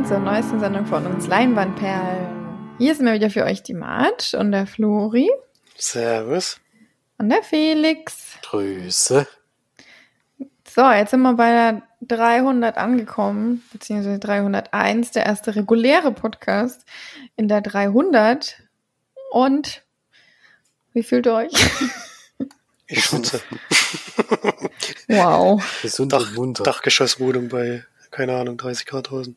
willkommen zur neuesten Sendung von uns Leinwandperlen. Hier sind wir wieder für euch die Marge und der Flori. Servus. Und der Felix. Grüße. So, jetzt sind wir bei der 300 angekommen, beziehungsweise 301, der erste reguläre Podcast in der 300. Und wie fühlt ihr euch? Ich schwitze. wow. Gesund Dach, und munter. Dachgeschosswohnung bei, keine Ahnung, 30 Grad draußen.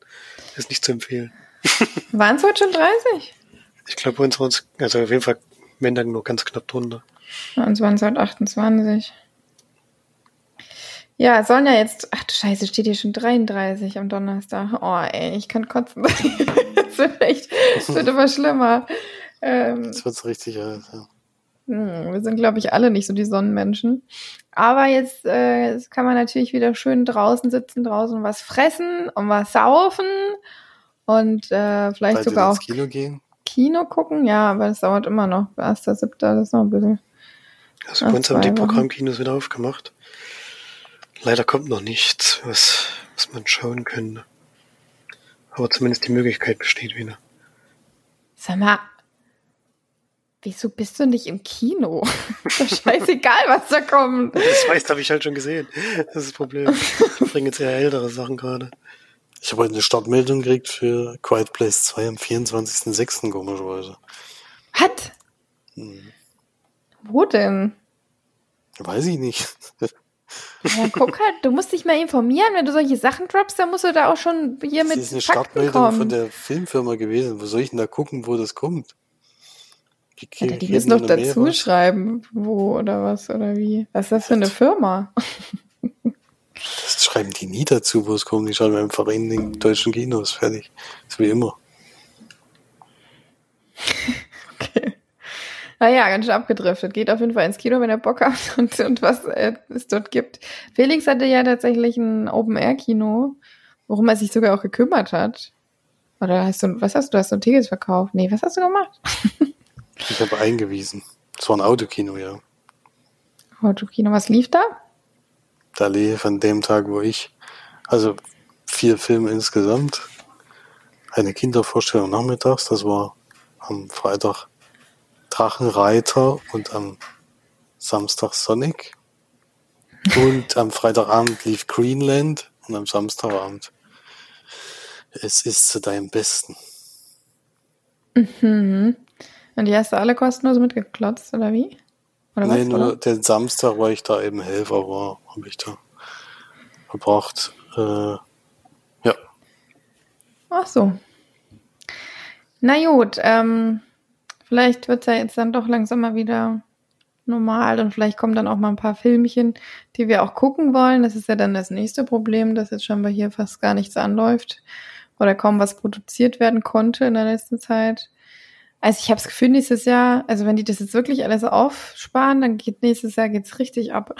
Ist nicht zu empfehlen. Waren es heute schon 30? Ich glaube, uns waren es, also auf jeden Fall Mendang nur ganz knapp drunter. Bei uns waren es heute 28. Ja, es sollen ja jetzt, ach du Scheiße, steht hier schon 33 am Donnerstag. Oh, ey, ich kann kotzen. Es wird echt, es wird immer schlimmer. Ähm, Jetzt wird's richtig. Ja. Hm, wir sind, glaube ich, alle nicht so die Sonnenmenschen. Aber jetzt, äh, jetzt kann man natürlich wieder schön draußen sitzen, draußen was fressen und was saufen und äh, vielleicht Bald sogar auch Kino gehen. Kino gucken. Ja, aber das dauert immer noch. 1.7. das ist noch ein bisschen. Also bei uns haben die. Programmkinos wieder aufgemacht. Leider kommt noch nichts, was, was man schauen könnte. Aber zumindest die Möglichkeit besteht wieder. Sag mal, wieso bist du nicht im Kino? ist doch scheißegal, was da kommt. Das meiste habe ich halt schon gesehen. Das ist das Problem. Ich bringe jetzt eher ältere Sachen gerade. Ich habe heute eine Startmeldung gekriegt für Quiet Place 2 am 24.06. komischerweise. Was? Hm. Wo denn? Weiß ich nicht. Ja, guck halt, du musst dich mal informieren. Wenn du solche Sachen droppst, dann musst du da auch schon hier Das mit ist eine Fakten Startmeldung kommen. von der Filmfirma gewesen. Wo soll ich denn da gucken, wo das kommt? Die, Ja, die müssen doch dazu raus. schreiben, wo oder was oder wie. Was ist das für eine Firma? Das schreiben die nie dazu, wo es kommt. Die schreiben einfach in den deutschen Kinos. Fertig. ist wie immer. Okay. Naja, ganz schön abgedriftet. Geht auf jeden Fall ins Kino, wenn ihr Bock habt und, und was äh, es dort gibt. Felix hatte ja tatsächlich ein Open-Air-Kino, worum er sich sogar auch gekümmert hat. Oder hast du, was hast du, hast du Tickets verkauft? Nee, was hast du gemacht? Ich habe eingewiesen. Es war ein Autokino, ja. Autokino, was lief da? Da lief an dem Tag, wo ich, also vier Filme insgesamt, eine Kindervorstellung nachmittags, das war am Freitag Drachenreiter und am Samstag Sonic. Und am Freitagabend lief Greenland und am Samstagabend Es ist zu deinem Besten. Mhm. Und die hast du alle kostenlos mitgeklotzt, oder wie? Oder nee, was, nur oder? den Samstag, weil ich da eben Helfer war, habe ich da verbracht. Äh, ja, Ach so. Na gut, ähm, vielleicht wird's ja jetzt dann doch langsam mal wieder normal und vielleicht kommen dann auch mal ein paar Filmchen, die wir auch gucken wollen. Das ist ja dann das nächste Problem, dass jetzt scheinbar hier fast gar nichts anläuft oder kaum was produziert werden konnte in der letzten Zeit. Also ich habe das Gefühl, nächstes Jahr, also wenn die das jetzt wirklich alles aufsparen, dann geht nächstes Jahr geht's richtig ab.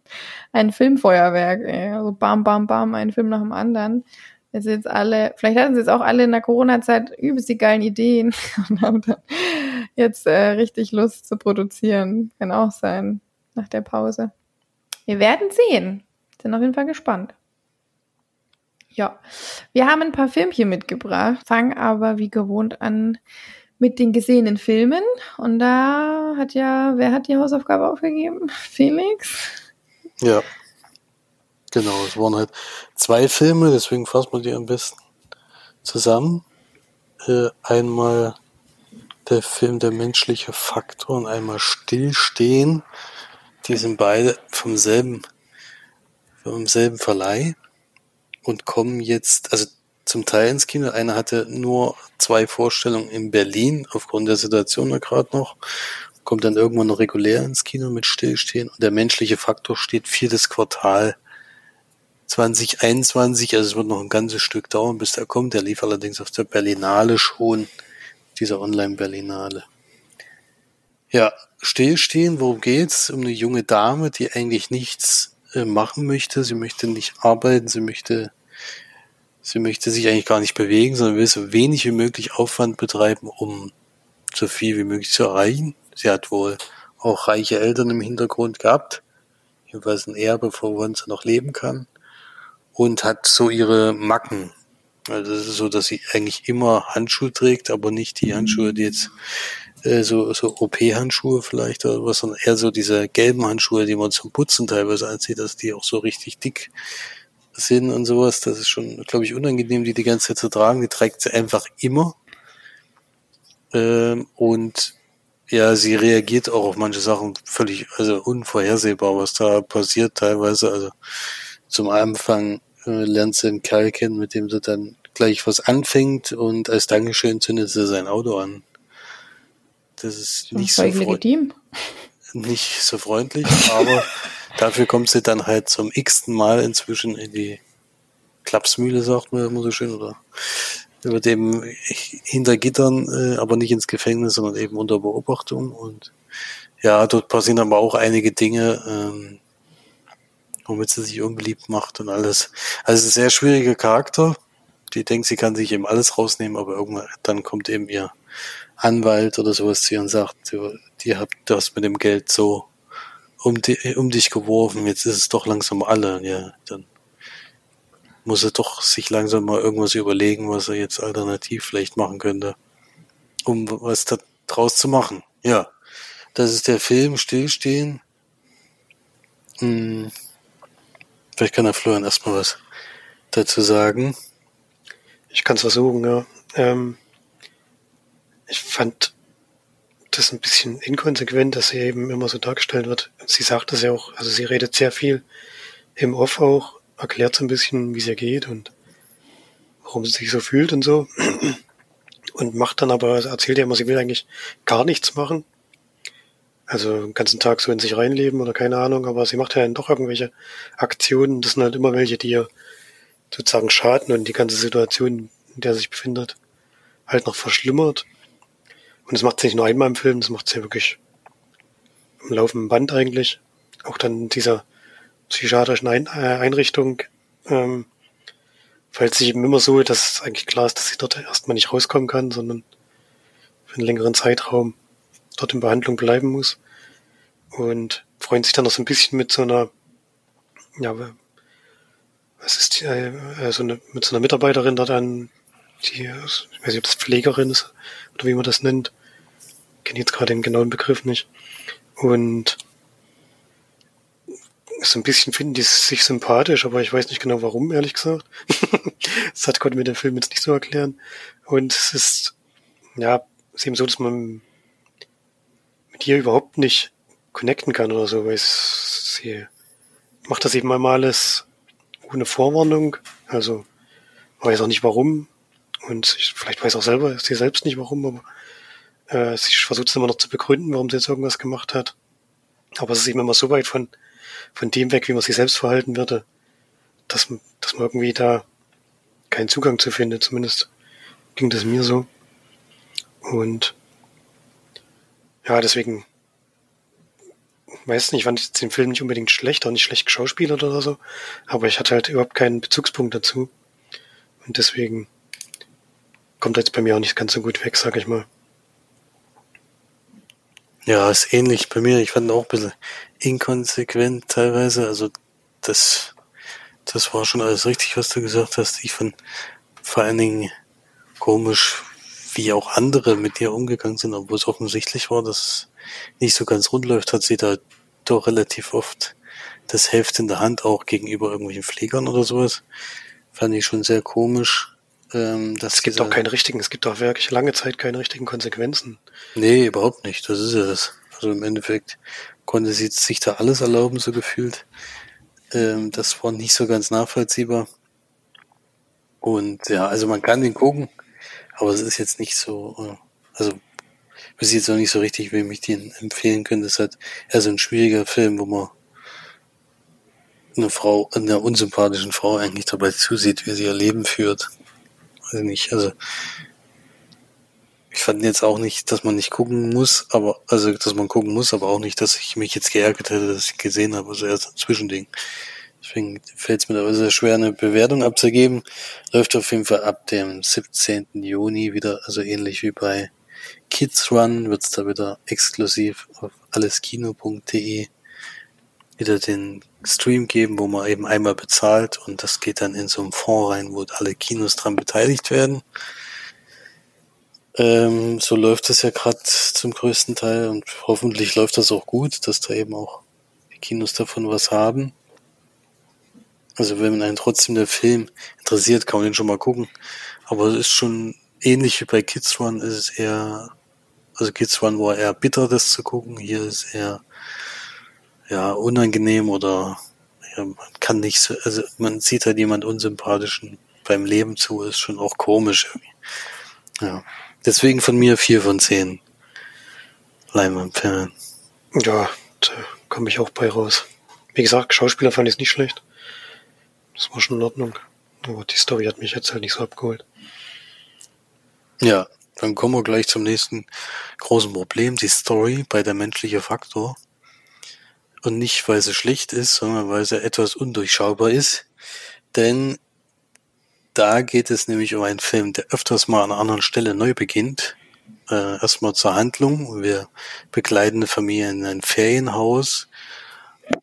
ein Filmfeuerwerk, ey. Also bam, bam, bam, ein Film nach dem anderen. Jetzt jetzt alle, vielleicht hatten sie jetzt auch alle in der Corona-Zeit übelst die geilen Ideen und haben dann jetzt äh, richtig Lust zu produzieren. Kann auch sein, nach der Pause. Wir werden sehen. Sind auf jeden Fall gespannt. Ja, wir haben ein paar Filmchen mitgebracht, fangen aber wie gewohnt an mit den gesehenen Filmen. Und da hat ja, wer hat die Hausaufgabe aufgegeben? Felix? ja. Genau, es waren halt zwei Filme, deswegen fassen wir die am besten zusammen. Äh, einmal der Film Der menschliche Faktor und einmal Stillstehen. Die sind beide vom selben, vom selben Verleih und kommen jetzt, also zum Teil ins Kino. Einer hatte nur zwei Vorstellungen in Berlin aufgrund der Situation da gerade noch. Kommt dann irgendwann noch regulär ins Kino mit Stillstehen. Und der menschliche Faktor steht viertes Quartal 2021. Also es wird noch ein ganzes Stück dauern, bis der kommt. Der lief allerdings auf der Berlinale schon, dieser Online-Berlinale. Ja, Stillstehen, worum geht's? Um eine junge Dame, die eigentlich nichts äh, machen möchte. Sie möchte nicht arbeiten, sie möchte Sie möchte sich eigentlich gar nicht bewegen, sondern will so wenig wie möglich Aufwand betreiben, um so viel wie möglich zu erreichen. Sie hat wohl auch reiche Eltern im Hintergrund gehabt, jedenfalls ein Erbe, von wovon sie noch leben kann, und hat so ihre Macken. Also das ist so, dass sie eigentlich immer Handschuhe trägt, aber nicht die Handschuhe, die jetzt äh, so, so OP-Handschuhe vielleicht oder was, sondern eher so diese gelben Handschuhe, die man zum Putzen teilweise anzieht, dass die auch so richtig dick sind und sowas. Das ist schon, glaube ich, unangenehm, die die ganze Zeit zu tragen. Die trägt sie einfach immer. Ähm, und ja, sie reagiert auch auf manche Sachen völlig, also unvorhersehbar, was da passiert teilweise. Also zum Anfang äh, lernt sie einen Kerl kennen, mit dem sie dann gleich was anfängt und als Dankeschön zündet sie sein Auto an. Das ist nicht so, legitim. nicht so freundlich, aber dafür kommt sie dann halt zum x-ten Mal inzwischen in die Klapsmühle, sagt man immer so schön, oder über dem hinter Gittern, äh, aber nicht ins Gefängnis, sondern eben unter Beobachtung. Und ja, dort passieren aber auch einige Dinge, ähm, womit sie sich unbeliebt macht und alles. Also ein sehr schwieriger Charakter. Die denkt, sie kann sich eben alles rausnehmen, aber irgendwann dann kommt eben ihr Anwalt oder sowas zu ihr und sagt, du, die habt das mit dem Geld so um, die, um dich geworfen, jetzt ist es doch langsam alle. Ja, dann muss er doch sich langsam mal irgendwas überlegen, was er jetzt alternativ vielleicht machen könnte, um was da draus zu machen. Ja, das ist der Film Stillstehen. Hm. Vielleicht kann der Florian erstmal was dazu sagen. Ich kann es versuchen, ja. Ähm, ich fand das ein bisschen inkonsequent, dass sie eben immer so dargestellt wird. Sie sagt es ja auch, also sie redet sehr viel im Off auch, erklärt so ein bisschen, wie es ihr geht und warum sie sich so fühlt und so. Und macht dann aber, erzählt ja immer, sie will eigentlich gar nichts machen also den ganzen Tag so in sich reinleben oder keine Ahnung, aber sie macht ja dann doch irgendwelche Aktionen. Das sind halt immer welche, die ihr sozusagen schaden und die ganze Situation, in der sie sich befindet, halt noch verschlimmert. Und das macht sie nicht nur einmal im Film, das macht sie wirklich im laufenden Band eigentlich. Auch dann in dieser psychiatrischen Ein äh, Einrichtung ähm, verhält sich eben immer so, dass es eigentlich klar ist, dass sie dort erstmal nicht rauskommen kann, sondern für einen längeren Zeitraum dort in Behandlung bleiben muss. Und freuen sich dann noch so ein bisschen mit so einer, ja, was ist die, äh, so eine, mit so einer Mitarbeiterin da dann, die, ich weiß nicht, ob das Pflegerin ist oder wie man das nennt. Kenne jetzt gerade den genauen Begriff nicht. Und so ein bisschen finden die sich sympathisch, aber ich weiß nicht genau warum, ehrlich gesagt. das hat konnte mir der Film jetzt nicht so erklären. Und es ist, ja, es ist eben so, dass man hier überhaupt nicht connecten kann oder so, weil sie macht das eben einmal alles ohne Vorwarnung, also weiß auch nicht warum und ich, vielleicht weiß auch selber sie selbst nicht warum, aber äh, sie versucht es immer noch zu begründen, warum sie jetzt irgendwas gemacht hat. Aber es ist eben immer so weit von, von dem weg, wie man sich selbst verhalten würde, dass, dass man irgendwie da keinen Zugang zu findet. Zumindest ging das mir so. Und ja, deswegen weiß nicht, fand ich den Film nicht unbedingt schlecht, auch nicht schlecht geschauspielert oder so, aber ich hatte halt überhaupt keinen Bezugspunkt dazu. Und deswegen kommt jetzt bei mir auch nicht ganz so gut weg, sag ich mal. Ja, ist ähnlich bei mir. Ich fand auch ein bisschen inkonsequent teilweise. Also das, das war schon alles richtig, was du gesagt hast. Ich fand vor allen Dingen komisch, wie auch andere mit dir umgegangen sind, obwohl es offensichtlich war, dass es nicht so ganz rund läuft, hat sie da doch relativ oft das Heft in der Hand, auch gegenüber irgendwelchen Pflegern oder sowas. Fand ich schon sehr komisch. Ähm, dass es gibt auch keine richtigen, es gibt auch wirklich lange Zeit keine richtigen Konsequenzen. Nee, überhaupt nicht. Das ist ja das. Also im Endeffekt konnte sie sich da alles erlauben, so gefühlt. Ähm, das war nicht so ganz nachvollziehbar. Und ja, also man kann den gucken, aber es ist jetzt nicht so, äh, also ich weiß jetzt noch nicht so richtig, wem ich den empfehlen könnte. Das ist halt eher so ein schwieriger Film, wo man eine Frau, einer unsympathischen Frau eigentlich dabei zusieht, wie sie ihr Leben führt. Also nicht, also ich fand jetzt auch nicht, dass man nicht gucken muss, aber also dass man gucken muss, aber auch nicht, dass ich mich jetzt geärgert hätte, dass ich gesehen habe. Also erst ein Zwischending. Deswegen fällt es mir da sehr schwer, eine Bewertung abzugeben. Läuft auf jeden Fall ab dem 17. Juni wieder, also ähnlich wie bei Kids Run wird's da wieder exklusiv auf alleskino.de wieder den Stream geben, wo man eben einmal bezahlt und das geht dann in so einen Fonds rein, wo alle Kinos dran beteiligt werden. Ähm, so läuft es ja gerade zum größten Teil und hoffentlich läuft das auch gut, dass da eben auch die Kinos davon was haben. Also wenn einen trotzdem der Film interessiert, kann man den schon mal gucken. Aber es ist schon ähnlich wie bei Kids Run, ist es eher, also Kids Run war eher bitter, das zu gucken. Hier ist eher, ja, unangenehm oder ja, man kann nicht so, also man sieht halt jemand unsympathischen beim Leben zu, ist schon auch komisch irgendwie. Ja. Deswegen von mir vier von zehn Leinwandperlen. Ja, da komme ich auch bei raus. Wie gesagt, Schauspieler fand ich es nicht schlecht. Das war schon in Ordnung. Aber die Story hat mich jetzt halt nicht so abgeholt. Ja, dann kommen wir gleich zum nächsten großen Problem, die Story bei der menschliche Faktor. Und nicht, weil sie schlecht ist, sondern weil sie etwas undurchschaubar ist. Denn da geht es nämlich um einen Film, der öfters mal an einer anderen Stelle neu beginnt. Äh, erstmal zur Handlung. Wir begleiten eine Familie in ein Ferienhaus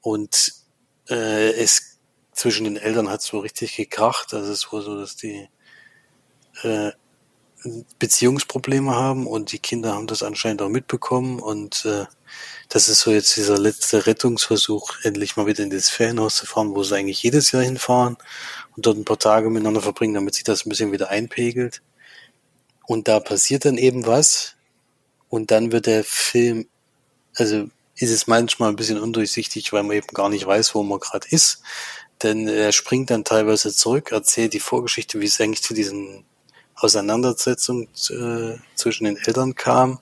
und äh, es zwischen den Eltern hat es so richtig gekracht. Also es war so, dass die äh, Beziehungsprobleme haben und die Kinder haben das anscheinend auch mitbekommen und äh, das ist so jetzt dieser letzte Rettungsversuch, endlich mal wieder in das Ferienhaus zu fahren, wo sie eigentlich jedes Jahr hinfahren und dort ein paar Tage miteinander verbringen, damit sich das ein bisschen wieder einpegelt. Und da passiert dann eben was und dann wird der Film, also ist es manchmal ein bisschen undurchsichtig, weil man eben gar nicht weiß, wo man gerade ist. Denn er springt dann teilweise zurück, erzählt die Vorgeschichte, wie es eigentlich zu diesen Auseinandersetzungen äh, zwischen den Eltern kam,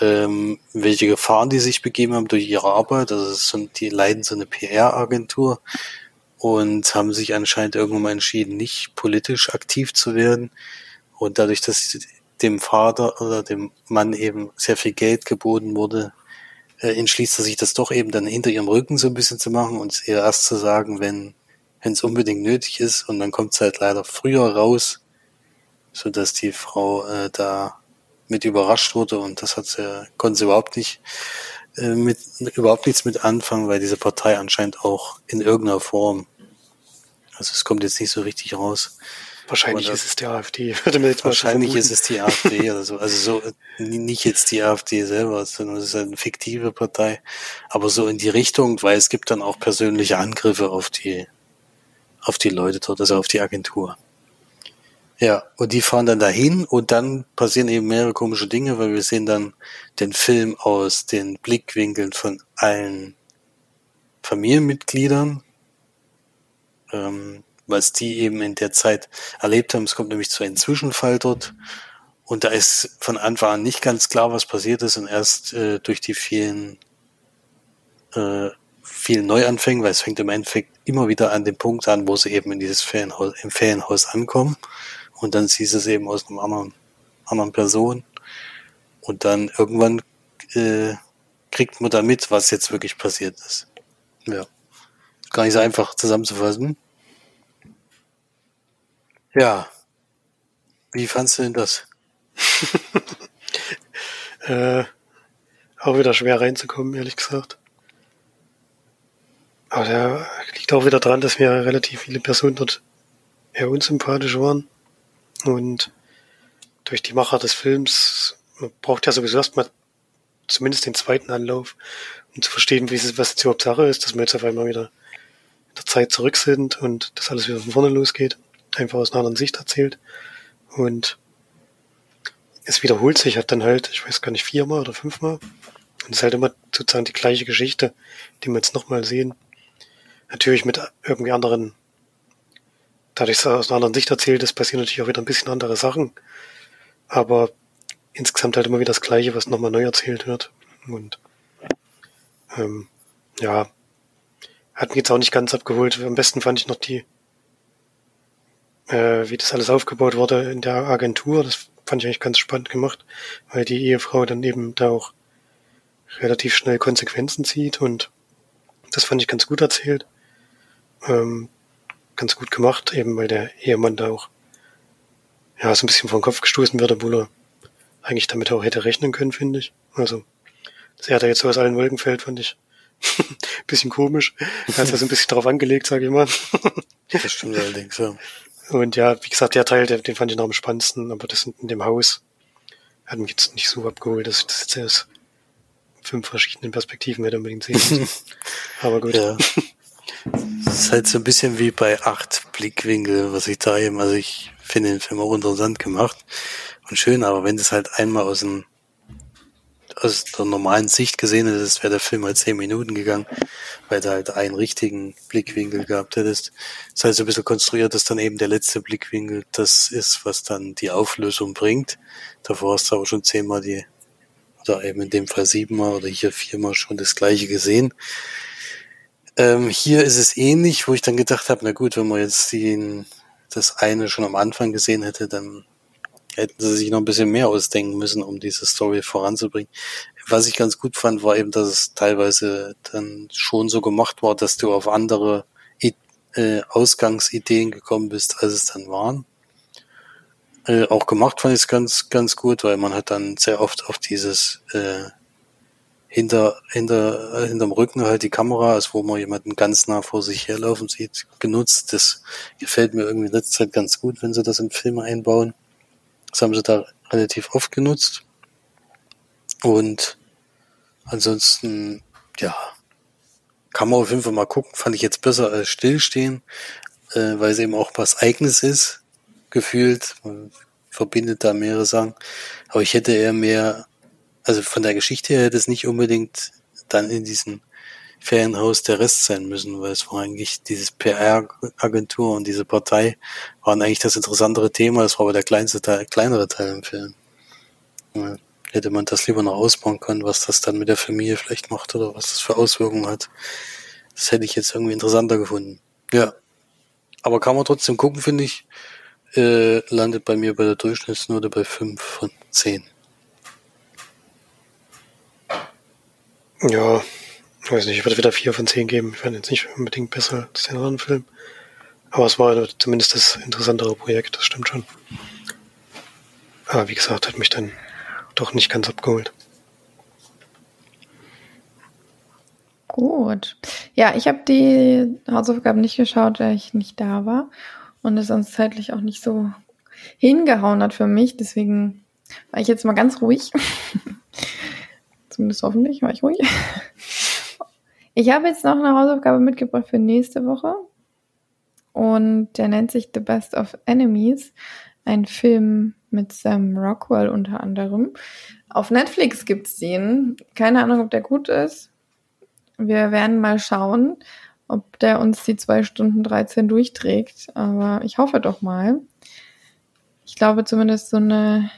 ähm, welche Gefahren die sich begeben haben durch ihre Arbeit. Also es sind, die leiden so eine PR-Agentur und haben sich anscheinend irgendwann mal entschieden, nicht politisch aktiv zu werden. Und dadurch, dass dem Vater oder dem Mann eben sehr viel Geld geboten wurde, äh, entschließt er sich das doch eben dann hinter ihrem Rücken so ein bisschen zu machen und eher erst zu sagen, wenn wenn es unbedingt nötig ist. Und dann kommt es halt leider früher raus, so dass die Frau äh, da mit überrascht wurde und das hat sie, konnte sie überhaupt nicht äh, mit überhaupt nichts mit anfangen, weil diese Partei anscheinend auch in irgendeiner Form, also es kommt jetzt nicht so richtig raus. Wahrscheinlich das, ist es die AfD. Würde mir jetzt wahrscheinlich ist es die AfD oder so. Also so nicht jetzt die AfD selber, sondern es ist eine fiktive Partei, aber so in die Richtung, weil es gibt dann auch persönliche Angriffe auf die auf die Leute dort, also auf die Agentur. Ja, und die fahren dann dahin und dann passieren eben mehrere komische Dinge, weil wir sehen dann den Film aus den Blickwinkeln von allen Familienmitgliedern, ähm, was die eben in der Zeit erlebt haben. Es kommt nämlich zu einem Zwischenfall dort und da ist von Anfang an nicht ganz klar, was passiert ist und erst äh, durch die vielen äh, vielen Neuanfängen, weil es fängt im Endeffekt immer wieder an dem Punkt an, wo sie eben in dieses Ferienhaus, im Ferienhaus ankommen und dann siehst du es eben aus einem anderen, anderen Person. Und dann irgendwann äh, kriegt man da mit, was jetzt wirklich passiert ist. Ja. Gar nicht so einfach zusammenzufassen. Ja. Wie fandst du denn das? äh, auch wieder schwer reinzukommen, ehrlich gesagt. Aber da liegt auch wieder dran, dass mir relativ viele Personen dort eher unsympathisch waren. Und durch die Macher des Films, man braucht ja sowieso erstmal zumindest den zweiten Anlauf, um zu verstehen, wie es, was jetzt überhaupt Sache ist, dass wir jetzt auf einmal wieder in der Zeit zurück sind und das alles wieder von vorne losgeht. Einfach aus einer anderen Sicht erzählt. Und es wiederholt sich hat dann halt, ich weiß gar nicht, viermal oder fünfmal. Und es ist halt immer sozusagen die gleiche Geschichte, die wir jetzt nochmal sehen. Natürlich mit irgendwie anderen dadurch, es aus einer anderen Sicht erzählt ist, passieren natürlich auch wieder ein bisschen andere Sachen. Aber insgesamt halt immer wieder das Gleiche, was nochmal neu erzählt wird. Und ähm, ja, hat mich jetzt auch nicht ganz abgeholt. Am besten fand ich noch die, äh, wie das alles aufgebaut wurde in der Agentur. Das fand ich eigentlich ganz spannend gemacht, weil die Ehefrau dann eben da auch relativ schnell Konsequenzen zieht und das fand ich ganz gut erzählt. Ähm, ganz gut gemacht, eben weil der Ehemann da auch ja so ein bisschen vom Kopf gestoßen wird, obwohl er eigentlich damit auch hätte rechnen können, finde ich. Also, dass er da jetzt so aus allen Wolken fällt, fand ich bisschen komisch. Hat das ein bisschen drauf angelegt, sage ich mal. Das stimmt allerdings, ja. Und ja, wie gesagt, der Teil, den, den fand ich noch am spannendsten, aber das in dem Haus hat mich jetzt nicht so abgeholt, dass ich das jetzt aus fünf verschiedenen Perspektiven hätte unbedingt sehen müssen. aber gut. Ja. Das ist halt so ein bisschen wie bei acht Blickwinkel, was ich da eben, also ich finde den Film auch interessant gemacht und schön, aber wenn das halt einmal aus dem aus der normalen Sicht gesehen hättest, wäre der Film halt zehn Minuten gegangen, weil du halt einen richtigen Blickwinkel gehabt hättest. Das heißt, so ein bisschen konstruiert, dass dann eben der letzte Blickwinkel das ist, was dann die Auflösung bringt. Davor hast du aber schon zehnmal die, oder eben in dem Fall siebenmal oder hier viermal schon das gleiche gesehen. Ähm, hier ist es ähnlich, wo ich dann gedacht habe, na gut, wenn man jetzt den, das eine schon am Anfang gesehen hätte, dann hätten sie sich noch ein bisschen mehr ausdenken müssen, um diese Story voranzubringen. Was ich ganz gut fand, war eben, dass es teilweise dann schon so gemacht war, dass du auf andere äh, Ausgangsideen gekommen bist, als es dann waren. Äh, auch gemacht fand ich es ganz, ganz gut, weil man hat dann sehr oft auf dieses äh, hinter, hinter, hinterm Rücken halt die Kamera, als wo man jemanden ganz nah vor sich herlaufen sieht, genutzt. Das gefällt mir irgendwie in letzter Zeit ganz gut, wenn sie das in Filme einbauen. Das haben sie da relativ oft genutzt. Und ansonsten, ja, kann man auf jeden Fall mal gucken. Fand ich jetzt besser als stillstehen, äh, weil es eben auch was Eigenes ist, gefühlt. Man verbindet da mehrere Sachen. Aber ich hätte eher mehr, also von der Geschichte her hätte es nicht unbedingt dann in diesem Ferienhaus der Rest sein müssen, weil es war eigentlich dieses PR-Agentur und diese Partei waren eigentlich das interessantere Thema. Das war aber der kleinste Teil, kleinere Teil im Film. Ja, hätte man das lieber noch ausbauen können, was das dann mit der Familie vielleicht macht oder was das für Auswirkungen hat. Das hätte ich jetzt irgendwie interessanter gefunden. Ja. Aber kann man trotzdem gucken, finde ich. Äh, landet bei mir bei der Durchschnittsnote bei 5 von 10. Ja, ich weiß nicht, ich würde wieder vier von zehn geben. Ich fand jetzt nicht unbedingt besser als den anderen Film. Aber es war zumindest das interessantere Projekt, das stimmt schon. Aber wie gesagt, hat mich dann doch nicht ganz abgeholt. Gut. Ja, ich habe die Hausaufgaben nicht geschaut, weil ich nicht da war und es sonst zeitlich auch nicht so hingehauen hat für mich. Deswegen war ich jetzt mal ganz ruhig. Zumindest hoffentlich war ich ruhig. Ich habe jetzt noch eine Hausaufgabe mitgebracht für nächste Woche. Und der nennt sich The Best of Enemies. Ein Film mit Sam Rockwell unter anderem. Auf Netflix gibt's den. Keine Ahnung, ob der gut ist. Wir werden mal schauen, ob der uns die zwei Stunden 13 durchträgt. Aber ich hoffe doch mal. Ich glaube zumindest so eine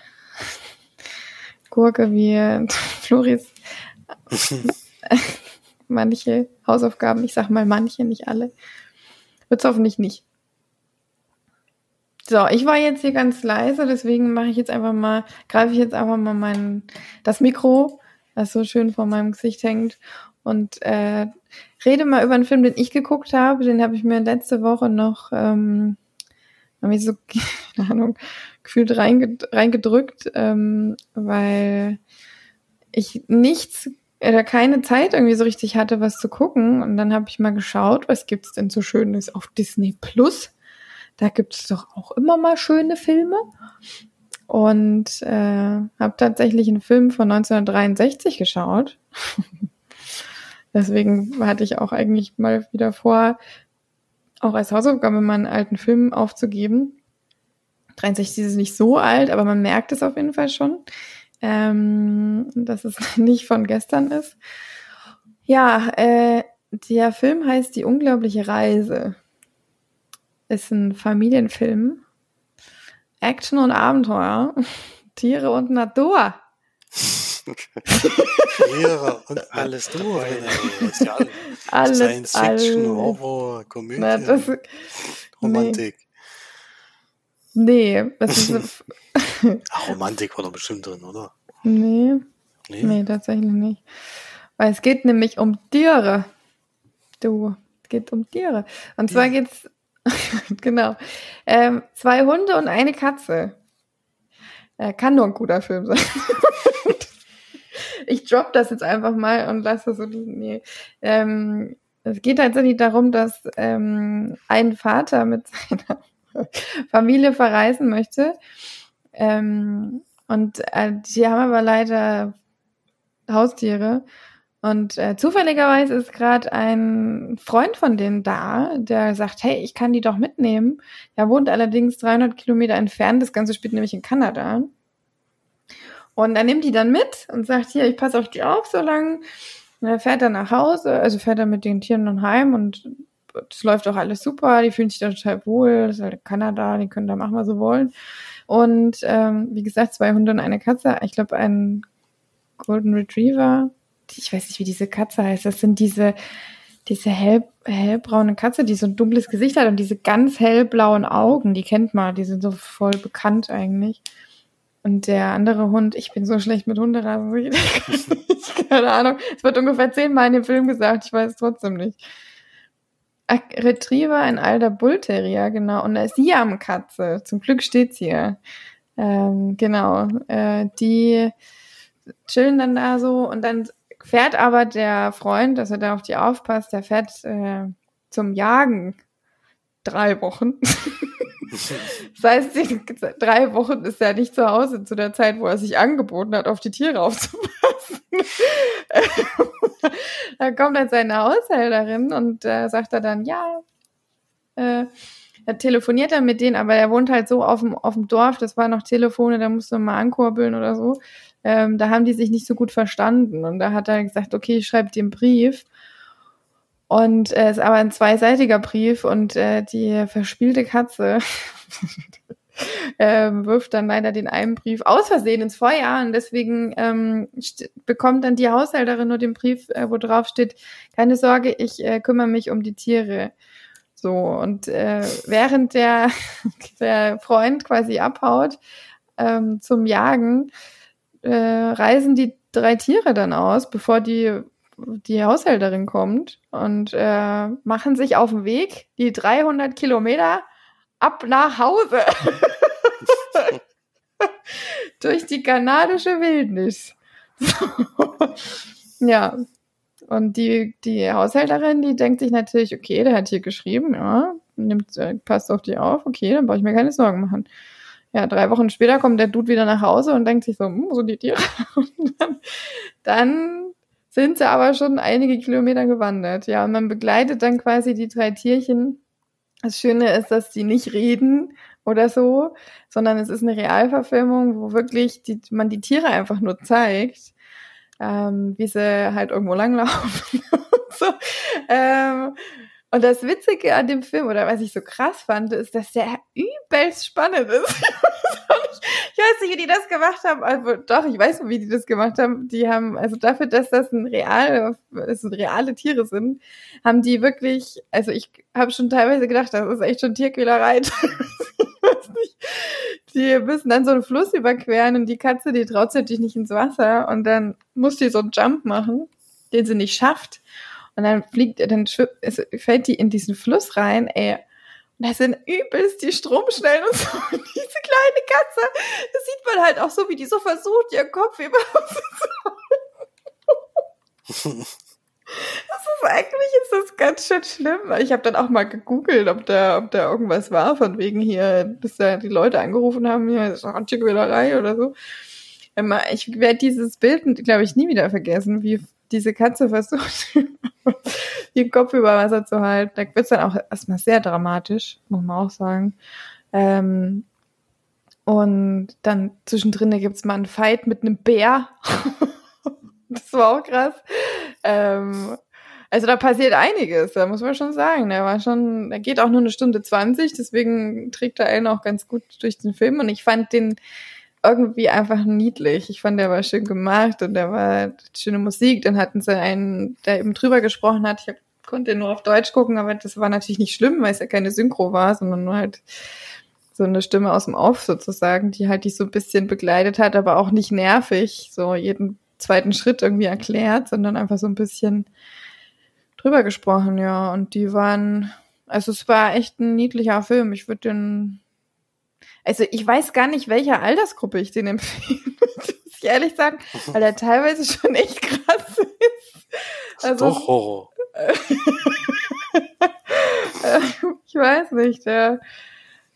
Gurke wie Floris manche Hausaufgaben, ich sag mal manche, nicht alle, wird's hoffentlich nicht. So, ich war jetzt hier ganz leise, deswegen mache ich jetzt einfach mal, greife ich jetzt einfach mal mein, das Mikro, das so schön vor meinem Gesicht hängt und äh, rede mal über einen Film, den ich geguckt habe. Den habe ich mir letzte Woche noch, ähm, habe ich so, keine Ahnung, gefühlt reingedrückt, ähm, weil ich nichts er keine Zeit irgendwie so richtig hatte, was zu gucken. Und dann habe ich mal geschaut, was gibt's denn so Schönes auf Disney Plus. Da gibt's doch auch immer mal schöne Filme. Und äh, habe tatsächlich einen Film von 1963 geschaut. Deswegen hatte ich auch eigentlich mal wieder vor, auch als Hausaufgabe mal einen alten Film aufzugeben. 63 ist nicht so alt, aber man merkt es auf jeden Fall schon ähm, dass es nicht von gestern ist. Ja, äh, der Film heißt Die unglaubliche Reise. Ist ein Familienfilm. Action und Abenteuer. Tiere und Natur. Tiere und alles durch. Ja alles, Science Fiction, alles. Horror, Komödie, Na, das, Romantik. Nee, das ist. Ach, Romantik war doch bestimmt drin, oder? Nee. Nee, nee tatsächlich nicht. Weil es geht nämlich um Tiere. Du, es geht um Tiere. Und zwar ja. geht's, genau, ähm, zwei Hunde und eine Katze. Äh, kann nur ein guter Film sein. Ich drop das jetzt einfach mal und lasse das so liegen. Nee. Ähm, es geht tatsächlich darum, dass ähm, ein Vater mit seiner Familie verreisen möchte. Ähm, und äh, die haben aber leider Haustiere. Und äh, zufälligerweise ist gerade ein Freund von denen da, der sagt, hey, ich kann die doch mitnehmen. Er wohnt allerdings 300 Kilometer entfernt. Das Ganze spielt nämlich in Kanada. Und er nimmt die dann mit und sagt, hier, ich passe auf die auf so lange. Und er fährt dann nach Hause, also fährt er mit den Tieren dann heim und es läuft auch alles super, die fühlen sich da total wohl, das ist halt Kanada, die können da machen, was sie wollen. Und ähm, wie gesagt, zwei Hunde und eine Katze, ich glaube ein Golden Retriever, ich weiß nicht, wie diese Katze heißt, das sind diese, diese hell, hellbraune Katze, die so ein dunkles Gesicht hat und diese ganz hellblauen Augen, die kennt man, die sind so voll bekannt eigentlich. Und der andere Hund, ich bin so schlecht mit Hunderasen, keine Ahnung, es wird ungefähr zehnmal in dem Film gesagt, ich weiß es trotzdem nicht. Retriever, ein alter Bullterrier, genau. Und eine Siam-Katze. Zum Glück steht's hier. Ähm, genau. Äh, die chillen dann da so und dann fährt aber der Freund, dass er da auf die aufpasst, der fährt äh, zum Jagen drei Wochen. das heißt, drei Wochen ist er nicht zu Hause zu der Zeit, wo er sich angeboten hat, auf die Tiere aufzupassen. da kommt dann seine Haushälterin und äh, sagt er dann, ja, äh, er telefoniert dann mit denen, aber er wohnt halt so auf dem, auf dem Dorf, das war noch Telefone, da musste man mal ankurbeln oder so. Ähm, da haben die sich nicht so gut verstanden. Und da hat er gesagt, okay, ich schreibe dir einen Brief. Und es äh, ist aber ein zweiseitiger Brief und äh, die verspielte Katze äh, wirft dann leider den einen Brief aus Versehen ins Feuer und deswegen ähm, bekommt dann die Haushälterin nur den Brief, äh, wo drauf steht, keine Sorge, ich äh, kümmere mich um die Tiere. So, und äh, während der, der Freund quasi abhaut ähm, zum Jagen, äh, reisen die drei Tiere dann aus, bevor die, die Haushälterin kommt und äh, machen sich auf den Weg, die 300 Kilometer ab nach Hause. Durch die kanadische Wildnis. ja. Und die, die Haushälterin, die denkt sich natürlich, okay, der hat hier geschrieben, ja, nimmt, äh, passt auf die auf, okay, dann brauche ich mir keine Sorgen machen. Ja, drei Wochen später kommt der Dude wieder nach Hause und denkt sich so, hm, so die Tiere. Und dann, dann sind sie aber schon einige Kilometer gewandert. Ja, und man begleitet dann quasi die drei Tierchen das Schöne ist, dass die nicht reden oder so, sondern es ist eine Realverfilmung, wo wirklich die, man die Tiere einfach nur zeigt, ähm, wie sie halt irgendwo langlaufen. so. Ähm, und das Witzige an dem Film, oder was ich so krass fand, ist, dass der übelst spannend ist. ich weiß nicht, wie die das gemacht haben, also doch, ich weiß, wie die das gemacht haben. Die haben, also dafür, dass das ein real, das reale Tiere sind, haben die wirklich, also ich habe schon teilweise gedacht, das ist echt schon Tierquälerei. die müssen dann so einen Fluss überqueren und die Katze, die traut sich natürlich nicht ins Wasser und dann muss die so einen Jump machen, den sie nicht schafft. Und dann fliegt, dann es fällt die in diesen Fluss rein, ey. Und da sind übelst die Stromschnellen und so. Und diese kleine Katze, das sieht man halt auch so, wie die so versucht, ihren Kopf über Das ist eigentlich ist das ganz schön schlimm. Ich habe dann auch mal gegoogelt, ob da, ob da irgendwas war, von wegen hier, dass da die Leute angerufen haben, hier ist Antiquälerei oder so. Ich werde dieses Bild, glaube ich, nie wieder vergessen, wie diese Katze versucht, den Kopf über Wasser zu halten. Da wird es dann auch erstmal sehr dramatisch, muss man auch sagen. Ähm, und dann zwischendrin gibt es mal einen Fight mit einem Bär. das war auch krass. Ähm, also da passiert einiges, da muss man schon sagen. Der war schon, er geht auch nur eine Stunde 20, deswegen trägt er einen auch ganz gut durch den Film. Und ich fand den irgendwie einfach niedlich. Ich fand, der war schön gemacht und der war schöne Musik. Dann hatten sie einen, der eben drüber gesprochen hat. Ich hab, konnte nur auf Deutsch gucken, aber das war natürlich nicht schlimm, weil es ja keine Synchro war, sondern nur halt so eine Stimme aus dem Off sozusagen, die halt dich so ein bisschen begleitet hat, aber auch nicht nervig, so jeden zweiten Schritt irgendwie erklärt, sondern einfach so ein bisschen drüber gesprochen, ja. Und die waren, also es war echt ein niedlicher Film. Ich würde den also ich weiß gar nicht, welcher Altersgruppe ich den empfehle. ich ehrlich sagen, weil der teilweise schon echt krass ist. Also, doch Horror. ich weiß nicht, ja.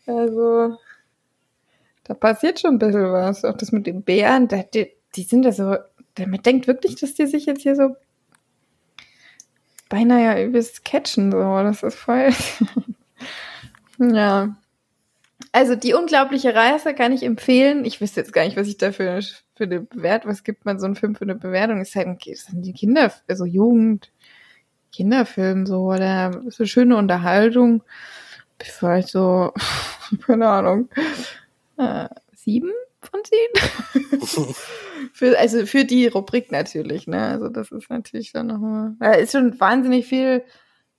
Also, da passiert schon ein bisschen was. Auch das mit den Bären, die, die sind ja so, man denkt wirklich, dass die sich jetzt hier so beinahe ja übelst catchen, so. Das ist voll. ja. Also die unglaubliche Reise kann ich empfehlen. Ich wüsste jetzt gar nicht, was ich dafür für eine Bewertung, was gibt man so einen Film für eine Bewertung? Ist halt ein, ist ein Kinder, also Jugend, Kinderfilm so oder so schöne Unterhaltung. Vielleicht so, keine Ahnung, äh, sieben von zehn. für, also für die Rubrik natürlich, ne? Also das ist natürlich dann nochmal, da ist schon wahnsinnig viel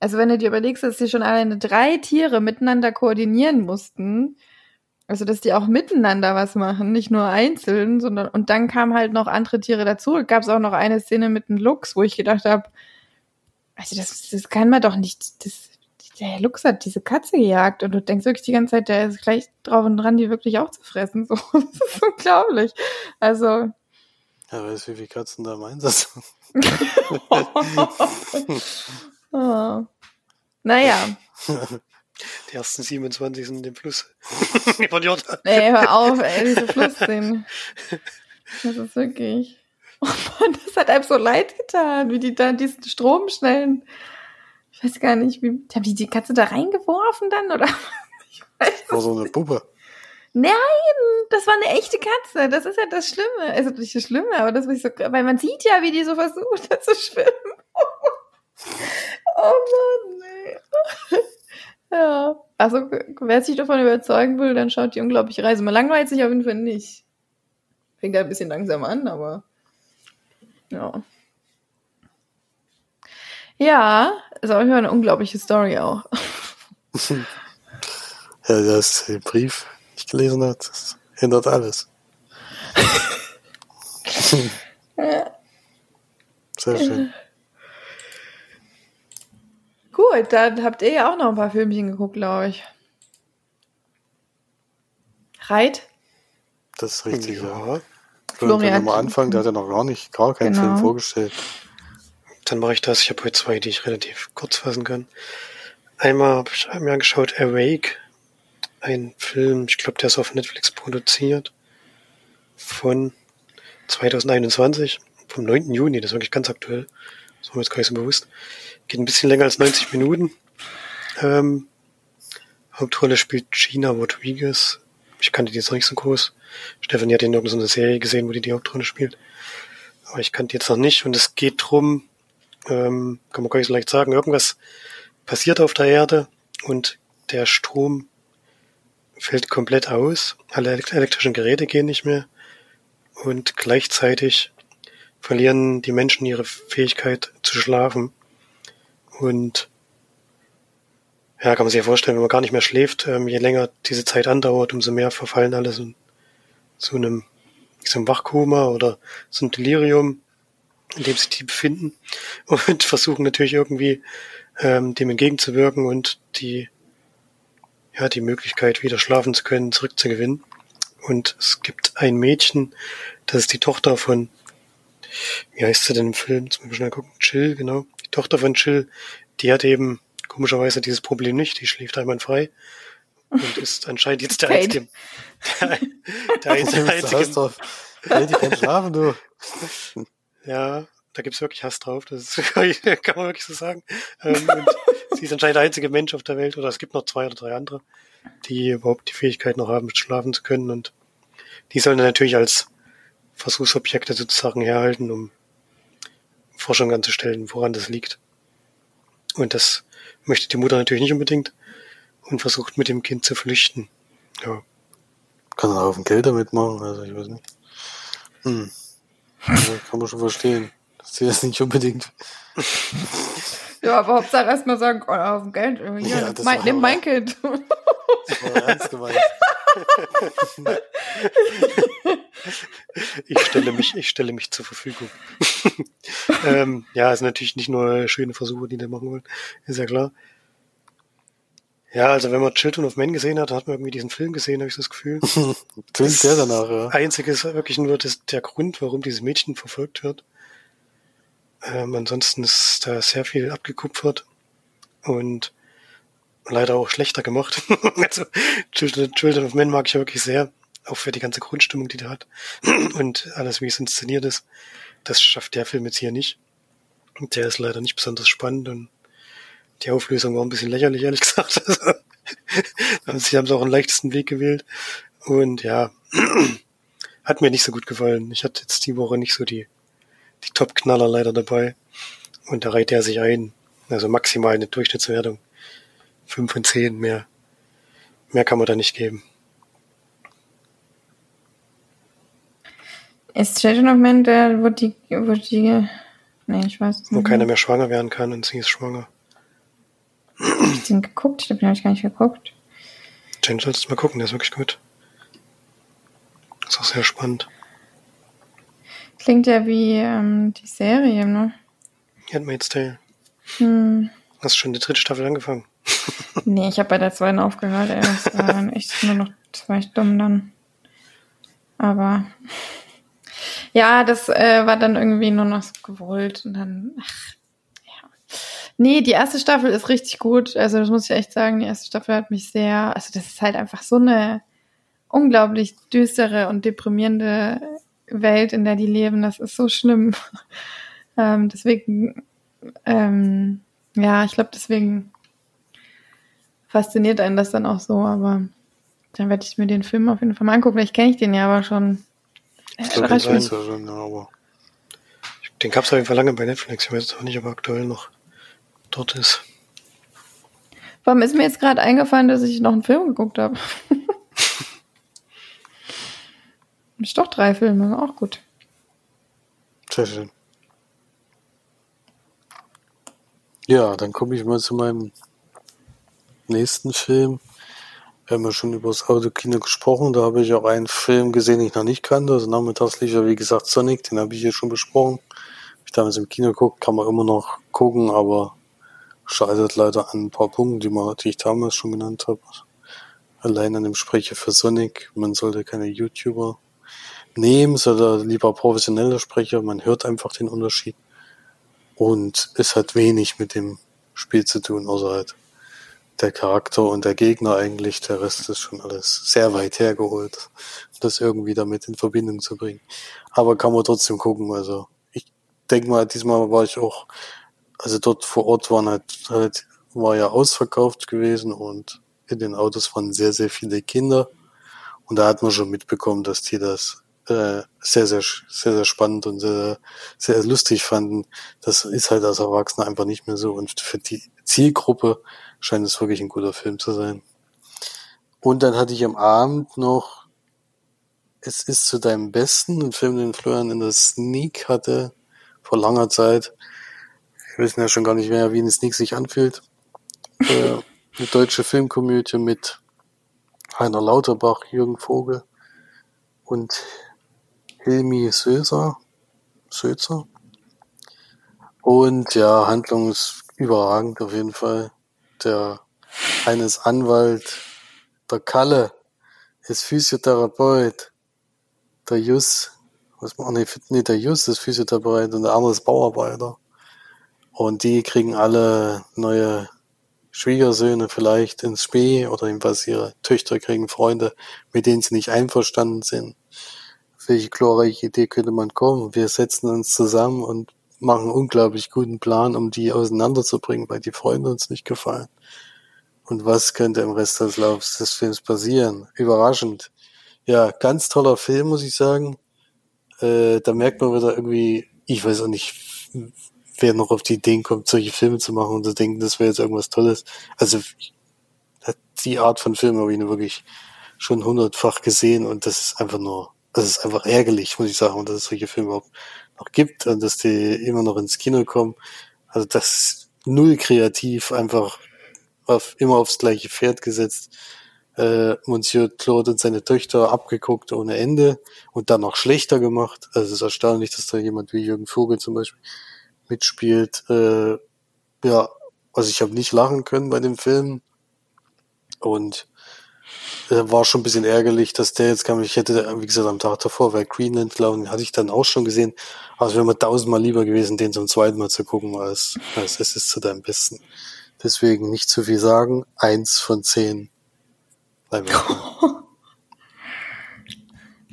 also wenn du dir überlegst, dass sie schon alleine drei Tiere miteinander koordinieren mussten, also dass die auch miteinander was machen, nicht nur einzeln, sondern und dann kamen halt noch andere Tiere dazu. Gab es auch noch eine Szene mit einem Luchs, wo ich gedacht habe, also das, das kann man doch nicht. Das, der Luchs hat diese Katze gejagt und du denkst wirklich die ganze Zeit, der ist gleich drauf und dran, die wirklich auch zu fressen. So, das ist unglaublich. Also. Ja, weißt du, wie viele Katzen da im Einsatz? Oh. Naja. Die ersten 27 sind im Fluss. Von Jordan. Ey, hör auf, ey, diese Flussszenen. Das ist wirklich. Oh Mann, das hat einem so leid getan, wie die da diesen Strom schnellen. Ich weiß gar nicht, wie. Haben die die Katze da reingeworfen dann? Oder? Ich weiß war so eine Puppe. Nein, das war eine echte Katze. Das ist ja das Schlimme. Also nicht das Schlimme, aber das, ich so, weil man sieht ja, wie die so versucht hat zu schwimmen. Oh Mann, nee. ja. Also, wer sich davon überzeugen will, dann schaut die unglaubliche Reise. Man langweilt sich auf jeden Fall nicht. Fängt ein bisschen langsam an, aber ja. Ja, ist auch immer eine unglaubliche Story auch. ja, das den Brief nicht gelesen hat, das hindert alles. Sehr schön. Gut, dann habt ihr ja auch noch ein paar Filmchen geguckt, glaube ich. Reit? Das ist richtig, ja. Florian. Wenn wir mal anfangen, der hat ja noch gar nicht, gar keinen genau. Film vorgestellt. Dann mache ich das. Ich habe heute zwei, die ich relativ kurz fassen kann. Einmal habe ich mir angeschaut Awake, ein Film, ich glaube, der ist auf Netflix produziert, von 2021, vom 9. Juni, das ist wirklich ganz aktuell. Das war mir jetzt gar nicht so bewusst. Geht ein bisschen länger als 90 Minuten. Ähm, Hauptrolle spielt Gina Rodriguez. Ich kannte die jetzt noch nicht so groß. Stefanie hat in irgendeiner Serie gesehen, wo die die Hauptrolle spielt. Aber ich kannte die jetzt noch nicht. Und es geht drum, ähm, kann man gar nicht so leicht sagen, irgendwas passiert auf der Erde und der Strom fällt komplett aus. Alle elektrischen Geräte gehen nicht mehr. Und gleichzeitig verlieren die Menschen ihre Fähigkeit zu schlafen. Und ja, kann man sich ja vorstellen, wenn man gar nicht mehr schläft, ähm, je länger diese Zeit andauert, umso mehr verfallen alle so, zu einem, so einem Wachkoma oder so ein Delirium, in dem sich die befinden und versuchen natürlich irgendwie ähm, dem entgegenzuwirken und die ja die Möglichkeit wieder schlafen zu können zurückzugewinnen. Und es gibt ein Mädchen, das ist die Tochter von, wie heißt sie denn im Film? Müssen wir schnell gucken. Chill, genau. Tochter von Chill, die hat eben komischerweise dieses Problem nicht, die schläft einwandfrei und ist anscheinend jetzt der einzige. Der, der einzige. einzige hey, die kann schlafen, du. Ja, da gibt's wirklich Hass drauf, das kann man wirklich so sagen. Ähm, sie ist anscheinend der einzige Mensch auf der Welt, oder es gibt noch zwei oder drei andere, die überhaupt die Fähigkeit noch haben, schlafen zu können und die sollen dann natürlich als Versuchsobjekte sozusagen herhalten, um Forschung anzustellen, woran das liegt. Und das möchte die Mutter natürlich nicht unbedingt und versucht mit dem Kind zu flüchten. Ja. Kann er auf dem Geld damit machen, also ich weiß nicht. Hm. Also kann man schon verstehen. Das ist jetzt nicht unbedingt. ja, aber Hauptsache erstmal sagen, oh, auf dem Geld, hier, ja, mein, nimm mein Kind. Das war ernst gemeint. ich stelle mich, ich stelle mich zur Verfügung. ähm, ja, ist natürlich nicht nur schöne Versuche, die da machen wollen, ist ja klar. Ja, also wenn man Children of Men gesehen hat, hat man irgendwie diesen Film gesehen, habe ich das Gefühl. Klingt sehr danach, ja. Einzige ist wirklich nur das, der Grund, warum dieses Mädchen verfolgt wird. Ähm, ansonsten ist da sehr viel abgekupfert und leider auch schlechter gemacht. also Children, of Men mag ich ja wirklich sehr, auch für die ganze Grundstimmung, die der hat und alles, wie es inszeniert ist. Das schafft der Film jetzt hier nicht. Und der ist leider nicht besonders spannend und die Auflösung war ein bisschen lächerlich, ehrlich gesagt. Also, sie haben es auch einen leichtesten Weg gewählt. Und ja, hat mir nicht so gut gefallen. Ich hatte jetzt die Woche nicht so die, die Top-Knaller leider dabei. Und da reiht er sich ein. Also maximal eine Durchschnittswertung. Fünf von zehn mehr. Mehr kann man da nicht geben. Ist Children of Men der, wo die, wo die, nee, ich weiß es Wo keiner mehr schwanger werden kann und sie ist schwanger. Hab ich den geguckt? Ich glaube, den habe ich gar nicht geguckt. Jane solltest du mal gucken, der ist wirklich gut. Ist auch sehr spannend. Klingt ja wie ähm, die Serie, ne? Handmaid's Tale. Hm. Hast du schon die dritte Staffel angefangen? Nee, ich habe bei der zweiten aufgehört. Ey. Es waren echt nur noch zwei Stunden dann. Aber ja, das äh, war dann irgendwie nur noch so gewollt und dann, ach, ja. Nee, die erste Staffel ist richtig gut. Also das muss ich echt sagen. Die erste Staffel hat mich sehr, also das ist halt einfach so eine unglaublich düstere und deprimierende Welt, in der die leben. Das ist so schlimm. ähm, deswegen, ähm, ja, ich glaube, deswegen fasziniert einen das dann auch so, aber dann werde ich mir den Film auf jeden Fall mal angucken. Vielleicht kenne ich den ja aber schon. Ich glaub, überrascht den aber Den gab's auf jeden Fall lange bei Netflix. Ich weiß jetzt auch nicht, ob er aktuell noch dort ist. Warum ist mir jetzt gerade eingefallen, dass ich noch einen Film geguckt habe? ist doch drei Filme, auch gut. sehr schön. Ja, dann komme ich mal zu meinem nächsten Film. Wir haben ja schon über das Autokino gesprochen. Da habe ich auch einen Film gesehen, den ich noch nicht kannte. Also nachmittags lief ja, wie gesagt, Sonic. Den habe ich hier schon besprochen. Hab ich damals im Kino geguckt, kann man immer noch gucken, aber scheitert leider an ein paar Punkten, die, man, die ich damals schon genannt habe. Allein an dem Sprecher für Sonic. Man sollte keine YouTuber nehmen, sondern lieber professionelle Sprecher. Man hört einfach den Unterschied. Und es hat wenig mit dem Spiel zu tun, außer halt der Charakter und der Gegner eigentlich. Der Rest ist schon alles sehr weit hergeholt, das irgendwie damit in Verbindung zu bringen. Aber kann man trotzdem gucken. Also ich denke mal, diesmal war ich auch, also dort vor Ort waren halt, halt war ja ausverkauft gewesen und in den Autos waren sehr, sehr viele Kinder. Und da hat man schon mitbekommen, dass die das äh, sehr, sehr, sehr, sehr spannend und sehr, sehr lustig fanden. Das ist halt als Erwachsener einfach nicht mehr so. Und für die Zielgruppe scheint es wirklich ein guter Film zu sein. Und dann hatte ich am Abend noch Es ist zu deinem Besten, ein Film, den Florian in der Sneak hatte, vor langer Zeit. Wir wissen ja schon gar nicht mehr, wie eine Sneak sich anfühlt. Äh, eine deutsche Filmkomödie mit Heiner Lauterbach, Jürgen Vogel und Hilmi Söser. Sözer. Und ja, Handlung ist überragend auf jeden Fall. Der eine ist Anwalt, der Kalle ist Physiotherapeut, der Jus, was man, nee, nee, der Jus ist Physiotherapeut und der andere ist Bauarbeiter. Und die kriegen alle neue Schwiegersöhne vielleicht ins Spee oder jedenfalls ihre Töchter kriegen Freunde, mit denen sie nicht einverstanden sind. Welche glorreiche Idee könnte man kommen? Wir setzen uns zusammen und machen unglaublich guten Plan, um die auseinanderzubringen, weil die Freunde uns nicht gefallen. Und was könnte im Rest des Laufs des Films passieren? Überraschend. Ja, ganz toller Film, muss ich sagen. Äh, da merkt man wieder irgendwie, ich weiß auch nicht, wer noch auf die Ideen kommt, solche Filme zu machen und zu denken, das wäre jetzt irgendwas Tolles. Also die Art von Film habe ich nur wirklich schon hundertfach gesehen und das ist einfach nur, das ist einfach ärgerlich, muss ich sagen, dass es solche Filme überhaupt noch gibt und dass die immer noch ins Kino kommen. Also das null kreativ, einfach auf, immer aufs gleiche Pferd gesetzt. Äh, Monsieur Claude und seine Töchter abgeguckt ohne Ende und dann noch schlechter gemacht. Also es ist erstaunlich, dass da jemand wie Jürgen Vogel zum Beispiel mitspielt. Äh, ja, also ich habe nicht lachen können bei dem Film. Und war schon ein bisschen ärgerlich, dass der jetzt kam. Ich hätte, wie gesagt, am Tag davor, weil Greenland, glaube ich, hatte ich dann auch schon gesehen. Aber es wäre mir tausendmal lieber gewesen, den zum zweiten Mal zu gucken, als, als es ist zu deinem Besten. Deswegen nicht zu viel sagen. Eins von zehn.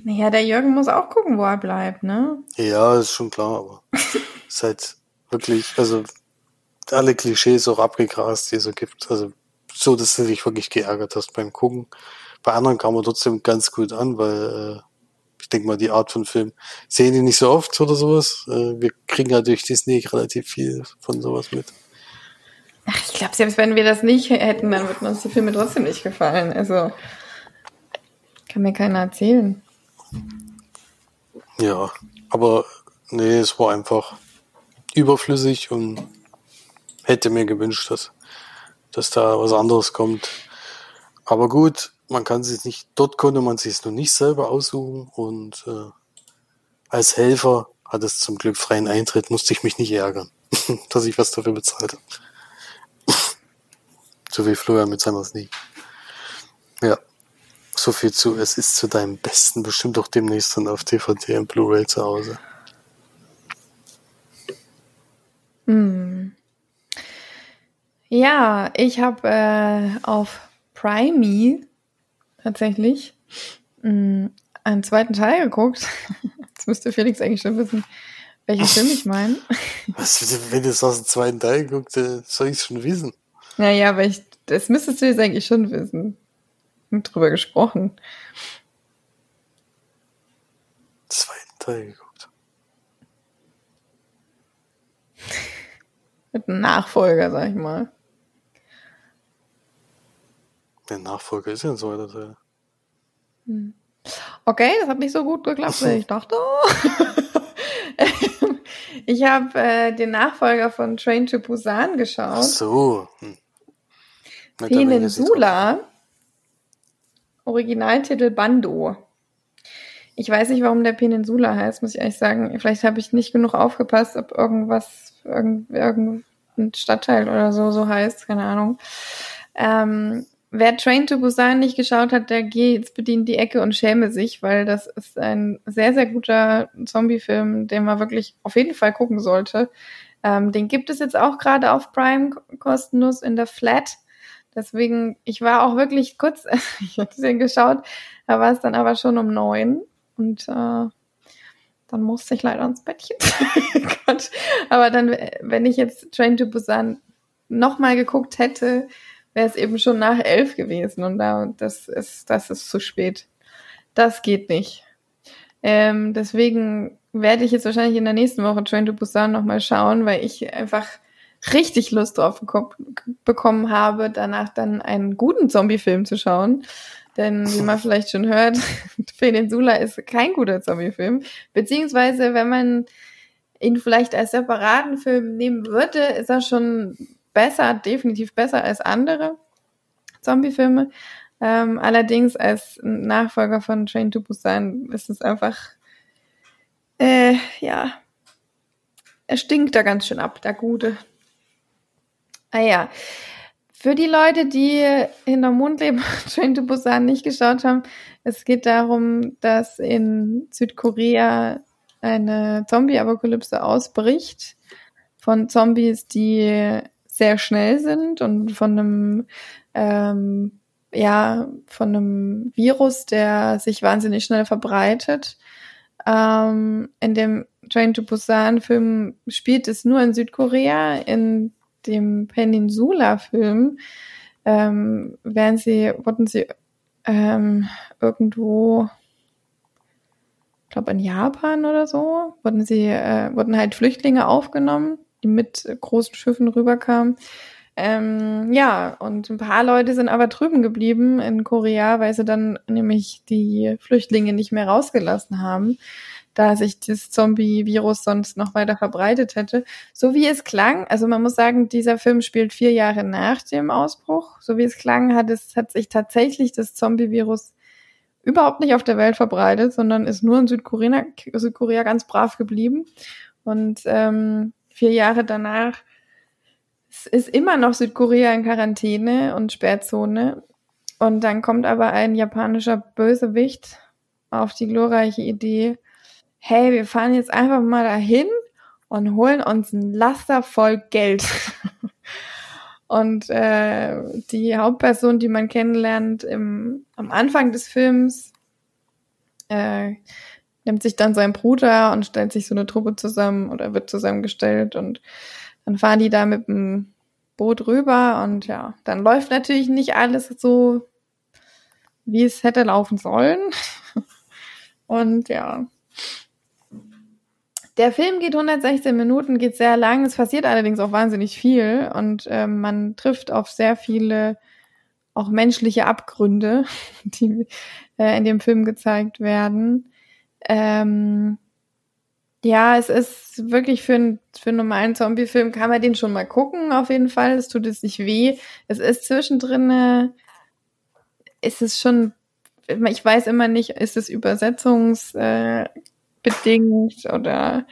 naja, der Jürgen muss auch gucken, wo er bleibt, ne? Ja, ist schon klar, aber ist halt wirklich, also alle Klischees auch abgegrast, die es so gibt. Also so, dass du dich wirklich geärgert hast beim Gucken. Bei anderen kam man trotzdem ganz gut an, weil äh, ich denke mal, die Art von Film sehen die nicht so oft oder sowas. Äh, wir kriegen ja durch Disney relativ viel von sowas mit. Ach, ich glaube, selbst wenn wir das nicht hätten, dann würden uns die Filme trotzdem nicht gefallen. Also kann mir keiner erzählen. Ja, aber nee, es war einfach überflüssig und hätte mir gewünscht, dass, dass da was anderes kommt. Aber gut, man kann sich nicht, dort konnte man sich es noch nicht selber aussuchen und äh, als Helfer hat es zum Glück freien Eintritt, musste ich mich nicht ärgern, dass ich was dafür bezahlt habe. so wie Florian mit seinem nicht. Ja, so viel zu, es ist zu deinem Besten bestimmt auch demnächst dann auf DVD und Blu-ray zu Hause. Hm. Ja, ich habe äh, auf Prime tatsächlich mh, mm, einen zweiten Teil geguckt. Jetzt müsste Felix eigentlich schon wissen, welchen Film ich meine. Was, wenn du es aus dem zweiten Teil guckst, soll ich es schon wissen? Naja, aber ich, das müsstest du jetzt eigentlich schon wissen. Wir haben drüber gesprochen. Zweiten Teil geguckt. Mit einem Nachfolger, sag ich mal. Der Nachfolger ist ja ein zweiter Teil. Hm. Okay, das hat nicht so gut geklappt, wie ich dachte. ich habe äh, den Nachfolger von Train to Busan geschaut. Ach so. Hm. Peninsula. Originaltitel Bando. Ich weiß nicht, warum der Peninsula heißt, muss ich ehrlich sagen. Vielleicht habe ich nicht genug aufgepasst, ob irgendwas, irgendein Stadtteil oder so so heißt, keine Ahnung. Ähm, Wer Train to Busan nicht geschaut hat, der geht jetzt bedient die Ecke und schäme sich, weil das ist ein sehr, sehr guter Zombie-Film, den man wirklich auf jeden Fall gucken sollte. Ähm, den gibt es jetzt auch gerade auf Prime kostenlos in der Flat. Deswegen, ich war auch wirklich kurz, ich hatte den geschaut, da war es dann aber schon um neun und äh, dann musste ich leider ins Bettchen. Gott. Aber dann, wenn ich jetzt Train to Busan nochmal geguckt hätte, wäre es eben schon nach elf gewesen und da, das ist, das ist zu spät. Das geht nicht. Ähm, deswegen werde ich jetzt wahrscheinlich in der nächsten Woche Train to Busan nochmal schauen, weil ich einfach richtig Lust drauf bekommen habe, danach dann einen guten Zombie-Film zu schauen. Denn wie man vielleicht schon hört, Peninsula ist kein guter Zombie-Film. Beziehungsweise, wenn man ihn vielleicht als separaten Film nehmen würde, ist er schon besser, definitiv besser als andere Zombie-Filme. Ähm, allerdings als Nachfolger von Train to Busan ist es einfach, äh, ja, er stinkt da ganz schön ab, der Gute. Ah ja, für die Leute, die hinter Mondleben Train to Busan nicht geschaut haben, es geht darum, dass in Südkorea eine Zombie-Apokalypse ausbricht von Zombies, die sehr schnell sind und von einem ähm, ja von einem Virus, der sich wahnsinnig schnell verbreitet. Ähm, in dem Train to Busan Film spielt es nur in Südkorea. In dem Peninsula Film ähm, werden sie wurden sie ähm, irgendwo ich glaube in Japan oder so wurden sie äh, wurden halt Flüchtlinge aufgenommen die mit großen Schiffen rüberkamen. Ähm, ja, und ein paar Leute sind aber drüben geblieben in Korea, weil sie dann nämlich die Flüchtlinge nicht mehr rausgelassen haben, da sich das Zombie-Virus sonst noch weiter verbreitet hätte. So wie es klang, also man muss sagen, dieser Film spielt vier Jahre nach dem Ausbruch. So wie es klang, hat es, hat sich tatsächlich das Zombie-Virus überhaupt nicht auf der Welt verbreitet, sondern ist nur in Südkorea, Südkorea ganz brav geblieben. Und ähm, vier Jahre danach ist immer noch Südkorea in Quarantäne und Sperrzone. Und dann kommt aber ein japanischer Bösewicht auf die glorreiche Idee, hey, wir fahren jetzt einfach mal dahin und holen uns ein Laster voll Geld. und äh, die Hauptperson, die man kennenlernt im, am Anfang des Films, äh, nimmt sich dann seinen Bruder und stellt sich so eine Truppe zusammen oder wird zusammengestellt und dann fahren die da mit dem Boot rüber und ja, dann läuft natürlich nicht alles so, wie es hätte laufen sollen. Und ja. Der Film geht 116 Minuten, geht sehr lang. Es passiert allerdings auch wahnsinnig viel und äh, man trifft auf sehr viele auch menschliche Abgründe, die äh, in dem Film gezeigt werden. Ähm, ja, es ist wirklich für, ein, für einen normalen Zombie-Film kann man den schon mal gucken, auf jeden Fall. Es tut es nicht weh. Es ist zwischendrin, äh, ist es schon, ich weiß immer nicht, ist es übersetzungsbedingt äh, oder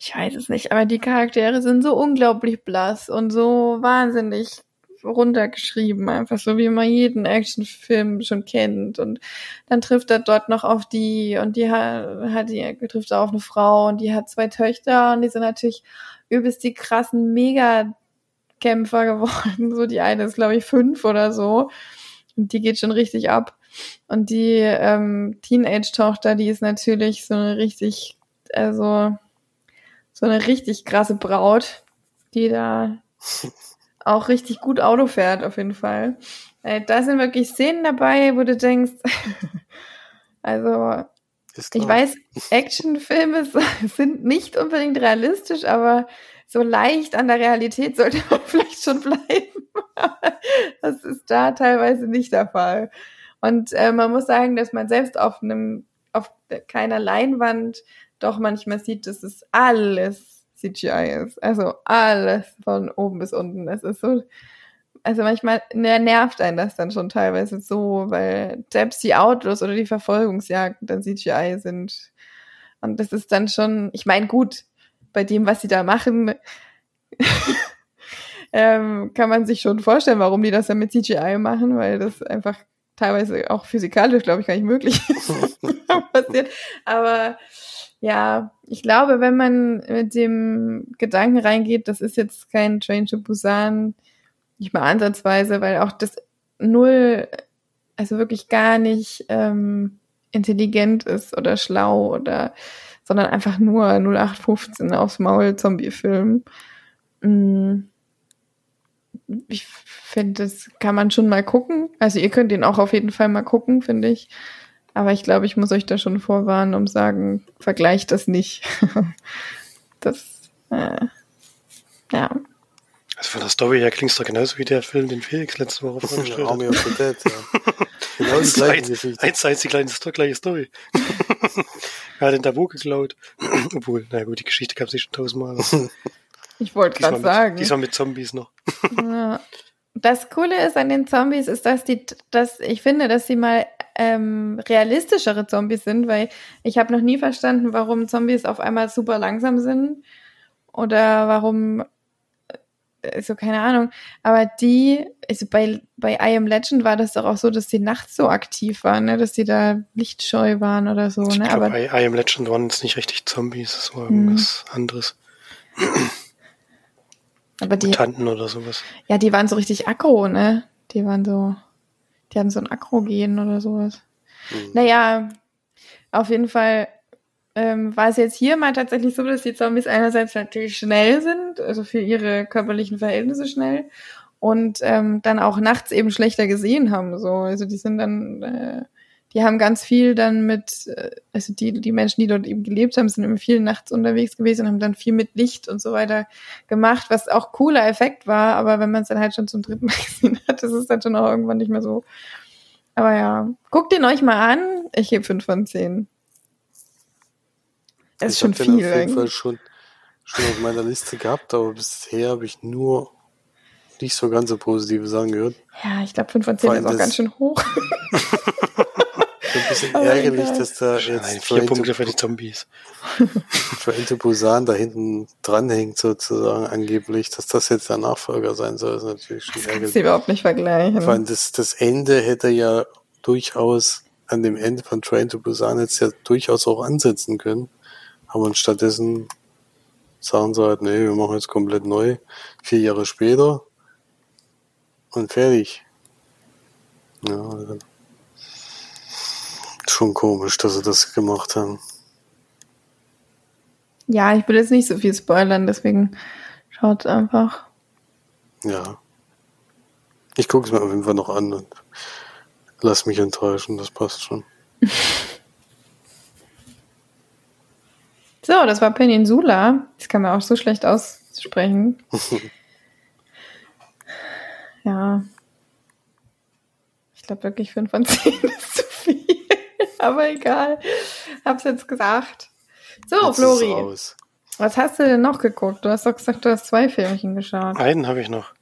ich weiß es nicht, aber die Charaktere sind so unglaublich blass und so wahnsinnig runtergeschrieben, einfach so wie man jeden Actionfilm schon kennt. Und dann trifft er dort noch auf die und die hat, die trifft auf eine Frau und die hat zwei Töchter und die sind natürlich übelst die krassen Mega-Kämpfer geworden. So die eine ist, glaube ich, fünf oder so. Und die geht schon richtig ab. Und die ähm, Teenage-Tochter, die ist natürlich so eine richtig, also so eine richtig krasse Braut, die da auch richtig gut Auto fährt, auf jeden Fall. Äh, da sind wirklich Szenen dabei, wo du denkst, also ich weiß, Actionfilme sind nicht unbedingt realistisch, aber so leicht an der Realität sollte man vielleicht schon bleiben. das ist da teilweise nicht der Fall. Und äh, man muss sagen, dass man selbst auf einem, auf keiner Leinwand doch manchmal sieht, dass es alles CGI ist. Also alles von oben bis unten. Es ist so, also manchmal nervt einen das dann schon teilweise so, weil selbst die Autos oder die Verfolgungsjagden dann CGI sind. Und das ist dann schon, ich meine, gut, bei dem, was sie da machen, ähm, kann man sich schon vorstellen, warum die das dann mit CGI machen, weil das einfach teilweise auch physikalisch, glaube ich, gar nicht möglich passiert. Aber ja, ich glaube, wenn man mit dem Gedanken reingeht, das ist jetzt kein Train to Busan, nicht mal ansatzweise, weil auch das null, also wirklich gar nicht ähm, intelligent ist oder schlau oder, sondern einfach nur 0815 aufs Maul Zombie-Film. Mm. Ich finde, das kann man schon mal gucken. Also ihr könnt ihn auch auf jeden Fall mal gucken, finde ich. Aber ich glaube, ich muss euch da schon vorwarnen, um sagen, vergleicht das nicht. das, äh, ja. Also von der Story her klingt es doch genauso wie der Film, den Felix letzte Woche vorgestellt hat. Army of the Dead, ja. genau die gleiche Geschichte. Eins, eins, die gleiche, gleiche Story. er hat den Tabu geklaut. Obwohl, na gut, die Geschichte gab es nicht schon tausendmal. Ich wollte gerade sagen. Diesmal mit Zombies noch. ja. Das Coole ist an den Zombies, ist, dass die, dass ich finde, dass sie mal ähm, realistischere Zombies sind, weil ich habe noch nie verstanden, warum Zombies auf einmal super langsam sind oder warum äh, so keine Ahnung. Aber die, also bei, bei I Am Legend war das doch auch so, dass die nachts so aktiv waren, ne? dass die da lichtscheu waren oder so. Ich ne? Glaub, Aber bei I Am Legend waren es nicht richtig Zombies, das war irgendwas mhm. anderes. Aber die, Mutanten oder sowas. Ja, die waren so richtig aggro, ne? Die waren so. Die hatten so ein Akrogen oder sowas. Mhm. Naja, auf jeden Fall ähm, war es jetzt hier mal tatsächlich so, dass die Zombies einerseits natürlich schnell sind, also für ihre körperlichen Verhältnisse schnell, und ähm, dann auch nachts eben schlechter gesehen haben. So, also die sind dann äh, die haben ganz viel dann mit, äh, also die, die Menschen, die dort eben gelebt haben, sind immer viel nachts unterwegs gewesen und haben dann viel mit Licht und so weiter gemacht, was auch cooler Effekt war, aber wenn man es dann halt schon zum dritten Mal gesehen hat, das ist dann schon auch irgendwann nicht mehr so. Aber ja, guckt den euch mal an. Ich gebe fünf von zehn. Es ist schon viel. Ich habe auf jeden Fall schon, schon auf meiner Liste gehabt, aber bisher habe ich nur nicht so ganz so positive Sachen gehört. Ja, ich glaube, fünf von zehn ist auch ganz schön hoch. bisschen Oh ärgerlich, dass da Nein, jetzt vier Train to, Punkte für die Zombies. Train to Busan da hinten dranhängt sozusagen angeblich, dass das jetzt der Nachfolger sein soll, ist natürlich schon Das kannst ärgerlich. du überhaupt nicht vergleichen. Vor allem das, das Ende hätte ja durchaus an dem Ende von Train to Busan jetzt ja durchaus auch ansetzen können. Aber stattdessen sagen sie halt, nee, wir machen jetzt komplett neu. Vier Jahre später. Und fertig. Ja, also schon komisch, dass sie das gemacht haben. Ja, ich will jetzt nicht so viel spoilern, deswegen schaut einfach. Ja. Ich gucke es mir auf jeden Fall noch an und lass mich enttäuschen, das passt schon. So, das war Peninsula. Das kann man auch so schlecht aussprechen. ja. Ich glaube wirklich 5 von 10 ist zu viel. Aber egal. Hab's jetzt gesagt. So, Jetzt Flori, was hast du denn noch geguckt? Du hast doch gesagt, du hast zwei Filmchen geschaut. Einen habe ich noch.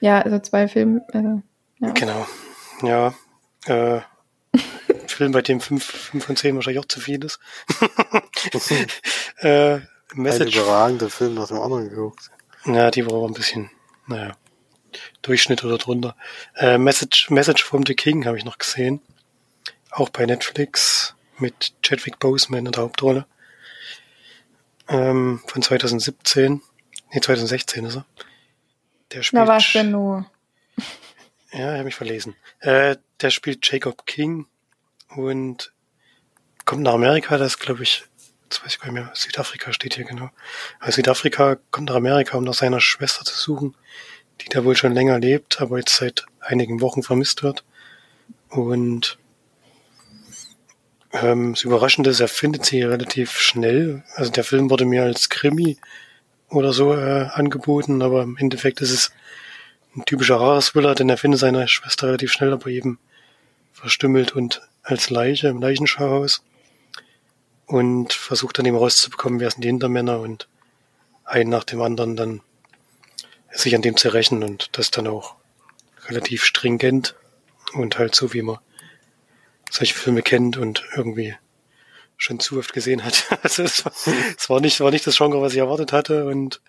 Ja, also zwei Filme. Also, ja. Genau. Ja. Äh, Film, bei dem 5 von 10 wahrscheinlich auch zu viel ist. äh, Ein Message. überragender Film nach dem anderen geguckt. Ja, die war aber ein bisschen, naja, Durchschnitt oder drunter. Äh, Message, Message from the King habe ich noch gesehen. Auch bei Netflix mit Chadwick Boseman in der Hauptrolle. Ähm, von 2017. Nee, 2016 ist er. Der spielt. Na, was denn nur? Ja, ich habe mich verlesen. Äh, der spielt Jacob King und kommt nach Amerika. Das glaube ich, jetzt weiß ich gar nicht mehr, Südafrika steht hier genau. Also Südafrika kommt nach Amerika, um nach seiner Schwester zu suchen, die da wohl schon länger lebt, aber jetzt seit einigen Wochen vermisst wird. Und ähm, das Überraschende ist, er findet sie relativ schnell. Also der Film wurde mir als Krimi oder so äh, angeboten, aber im Endeffekt ist es ein typischer Rares-Thriller, denn er findet seine Schwester relativ schnell, aber eben verstümmelt und als Leiche im Leichenschauhaus und versucht dann eben rauszubekommen, wer sind die Hintermänner und einen nach dem anderen dann sich an dem zu rächen und das dann auch relativ stringent und halt so, wie man solche Filme kennt und irgendwie schon zu oft gesehen hat. Also es war, es war nicht, war nicht das Genre, was ich erwartet hatte und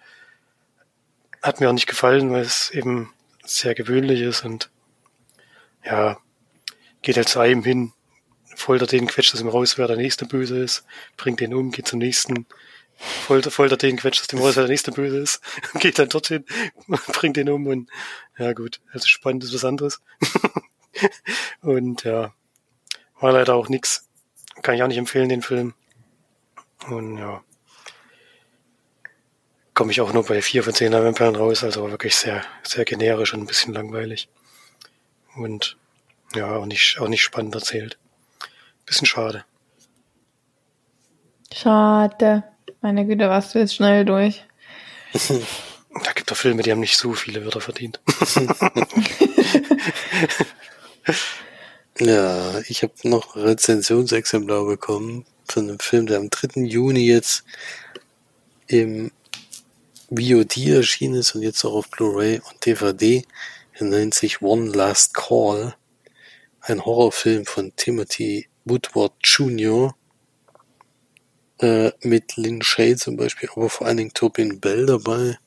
hat mir auch nicht gefallen, weil es eben sehr gewöhnlich ist und ja, geht halt zu einem hin, foltert den, quetscht aus ihm raus, wer der nächste Böse ist, bringt den um, geht zum nächsten, foltert, foltert den, quetscht aus dem raus, wer der nächste Böse ist, geht dann dorthin, bringt den um und ja gut, also spannend ist was anderes. und ja, war leider auch nix. Kann ich auch nicht empfehlen, den Film. Und ja, komme ich auch nur bei vier von zehn Leinwandperlen raus, also wirklich sehr, sehr generisch und ein bisschen langweilig. Und ja, auch nicht, auch nicht spannend erzählt. Bisschen schade. Schade. Meine Güte, warst du jetzt schnell durch. Da gibt es Filme, die haben nicht so viele Wörter verdient. Ja, ich habe noch Rezensionsexemplar bekommen von einem Film, der am 3. Juni jetzt im VOD erschienen ist und jetzt auch auf Blu-ray und DVD. Er nennt sich One Last Call. Ein Horrorfilm von Timothy Woodward Jr. Äh, mit Lynn Shay zum Beispiel, aber vor allen Dingen Tobin Bell dabei,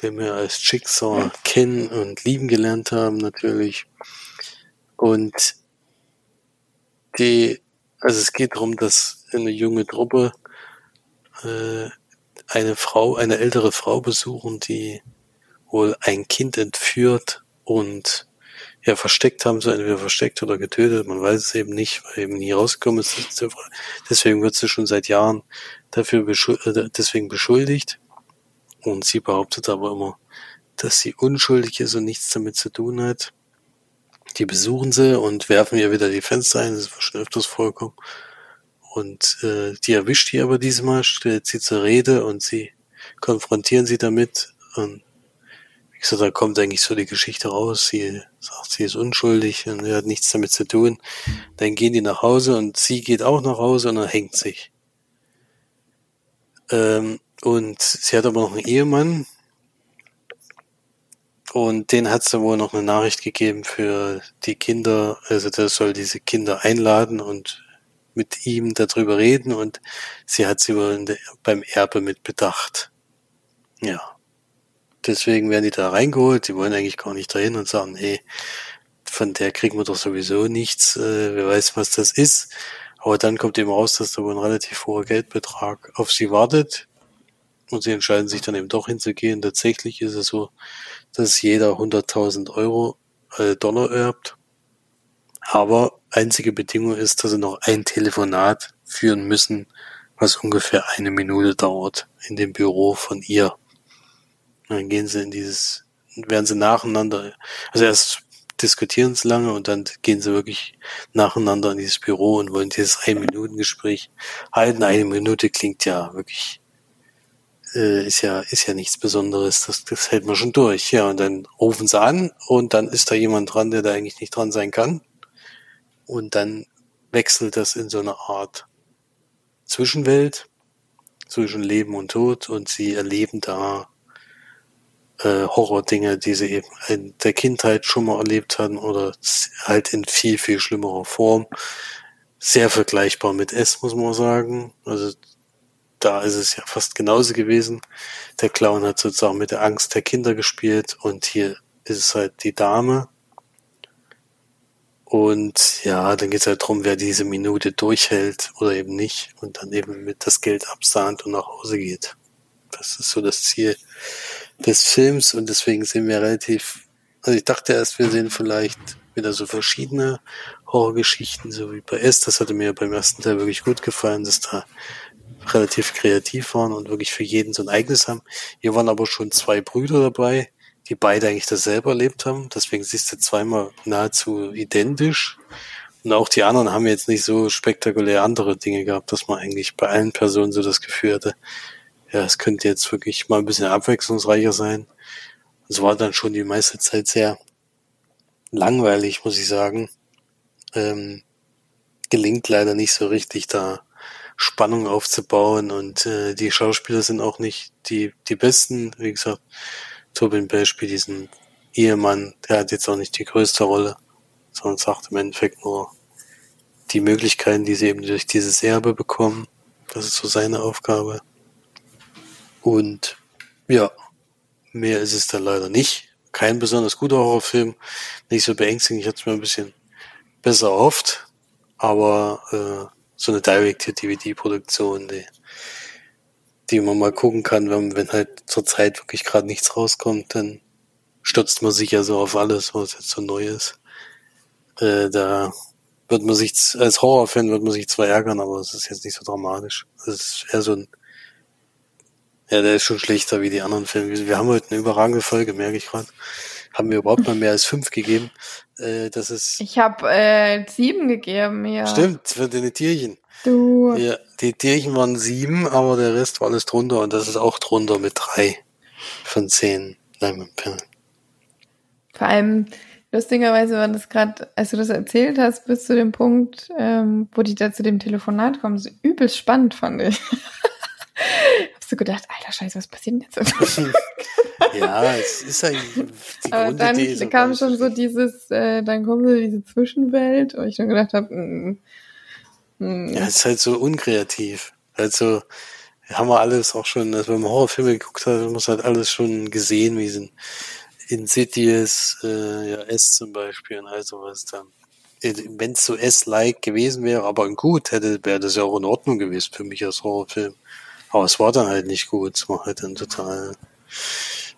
den wir als Jigsaw kennen und lieben gelernt haben natürlich. Und die, also es geht darum, dass eine junge Truppe äh, eine Frau, eine ältere Frau besuchen, die wohl ein Kind entführt und ja versteckt haben, so entweder versteckt oder getötet, man weiß es eben nicht, weil eben nie rausgekommen ist. Deswegen wird sie schon seit Jahren dafür beschuldigt, äh, deswegen beschuldigt. Und sie behauptet aber immer, dass sie unschuldig ist und nichts damit zu tun hat. Die besuchen sie und werfen ihr wieder die Fenster ein, das ist schon öfters vorgekommen. Und äh, die erwischt die aber diesmal, stellt sie zur Rede und sie konfrontieren sie damit. Und wie gesagt, da kommt eigentlich so die Geschichte raus. Sie sagt, sie ist unschuldig und sie hat nichts damit zu tun. Dann gehen die nach Hause und sie geht auch nach Hause und dann hängt sich. Ähm, und sie hat aber noch einen Ehemann. Und den hat sie wohl noch eine Nachricht gegeben für die Kinder. Also der soll diese Kinder einladen und mit ihm darüber reden und sie hat sie wohl beim Erbe mit bedacht. Ja. Deswegen werden die da reingeholt. Die wollen eigentlich gar nicht dahin und sagen, hey, von der kriegen wir doch sowieso nichts. Äh, wer weiß, was das ist. Aber dann kommt eben raus, dass da wohl ein relativ hoher Geldbetrag auf sie wartet. Und sie entscheiden sich dann eben doch hinzugehen. Tatsächlich ist es so, dass jeder 100.000 Euro äh, Dollar erbt. Aber einzige Bedingung ist, dass sie noch ein Telefonat führen müssen, was ungefähr eine Minute dauert in dem Büro von ihr. Dann gehen sie in dieses, werden sie nacheinander, also erst diskutieren sie lange und dann gehen sie wirklich nacheinander in dieses Büro und wollen dieses Ein-Minuten-Gespräch halten. Eine Minute klingt ja wirklich, äh, ist ja, ist ja nichts Besonderes. Das, das hält man schon durch. Ja, und dann rufen sie an und dann ist da jemand dran, der da eigentlich nicht dran sein kann. Und dann wechselt das in so eine Art Zwischenwelt zwischen Leben und Tod und sie erleben da äh, Horror-Dinge, die sie eben in der Kindheit schon mal erlebt hatten oder halt in viel, viel schlimmerer Form. Sehr vergleichbar mit S, muss man sagen. Also da ist es ja fast genauso gewesen. Der Clown hat sozusagen mit der Angst der Kinder gespielt und hier ist es halt die Dame, und ja, dann geht es halt drum, wer diese Minute durchhält oder eben nicht und dann eben mit das Geld absahnt und nach Hause geht. Das ist so das Ziel des Films und deswegen sehen wir relativ, also ich dachte erst, wir sehen vielleicht wieder so verschiedene Horrorgeschichten, so wie bei S. Das hatte mir beim ersten Teil wirklich gut gefallen, dass da relativ kreativ waren und wirklich für jeden so ein eigenes haben. Hier waren aber schon zwei Brüder dabei, die beide eigentlich dasselbe erlebt haben. Deswegen siehst du zweimal nahezu identisch. Und auch die anderen haben jetzt nicht so spektakulär andere Dinge gehabt, dass man eigentlich bei allen Personen so das Gefühl hatte, ja, es könnte jetzt wirklich mal ein bisschen abwechslungsreicher sein. Es war dann schon die meiste Zeit sehr langweilig, muss ich sagen. Ähm, gelingt leider nicht so richtig, da Spannung aufzubauen und äh, die Schauspieler sind auch nicht die, die besten. Wie gesagt, Tobin Bell diesen Ehemann, der hat jetzt auch nicht die größte Rolle, sondern sagt im Endeffekt nur die Möglichkeiten, die sie eben durch dieses Erbe bekommen. Das ist so seine Aufgabe. Und ja, mehr ist es dann leider nicht. Kein besonders guter Horrorfilm, nicht so beängstigend. Ich hatte es mir ein bisschen besser erhofft, aber äh, so eine Direct-to-DVD-Produktion, die die man mal gucken kann, wenn, wenn halt zur Zeit wirklich gerade nichts rauskommt, dann stürzt man sich ja so auf alles, was jetzt so neu ist. Äh, da wird man sich, als Horrorfan wird man sich zwar ärgern, aber es ist jetzt nicht so dramatisch. Es ist eher so ein, ja, der ist schon schlechter wie die anderen Filme. Wir haben heute eine überragende Folge, merke ich gerade. Haben wir überhaupt mal mehr als fünf gegeben. Äh, das ist. Ich habe äh, sieben gegeben, ja. Stimmt, für deine Tierchen. Du. Ja, die Tierchen waren sieben, aber der Rest war alles drunter und das ist auch drunter mit drei von zehn Leinwandperlen. Vor allem, lustigerweise war das gerade, als du das erzählt hast, bis zu dem Punkt, ähm, wo die da zu dem Telefonat kommen, so übelst spannend fand ich. Hast du gedacht, alter Scheiße, was passiert denn jetzt? ja, es ist eigentlich die Aber dann kam schon so dieses, äh, dann kommt so diese Zwischenwelt, wo ich dann gedacht habe, mm, hm. Ja, es ist halt so unkreativ. Also, haben wir alles auch schon, als wenn man Horrorfilme geguckt hat, haben wir halt alles schon gesehen, wie sind Insidious, äh, ja, S zum Beispiel und all sowas dann. Äh, Wenn es so S-like gewesen wäre, aber gut, hätte, wäre das ja auch in Ordnung gewesen für mich als Horrorfilm. Aber es war dann halt nicht gut. Es war halt dann total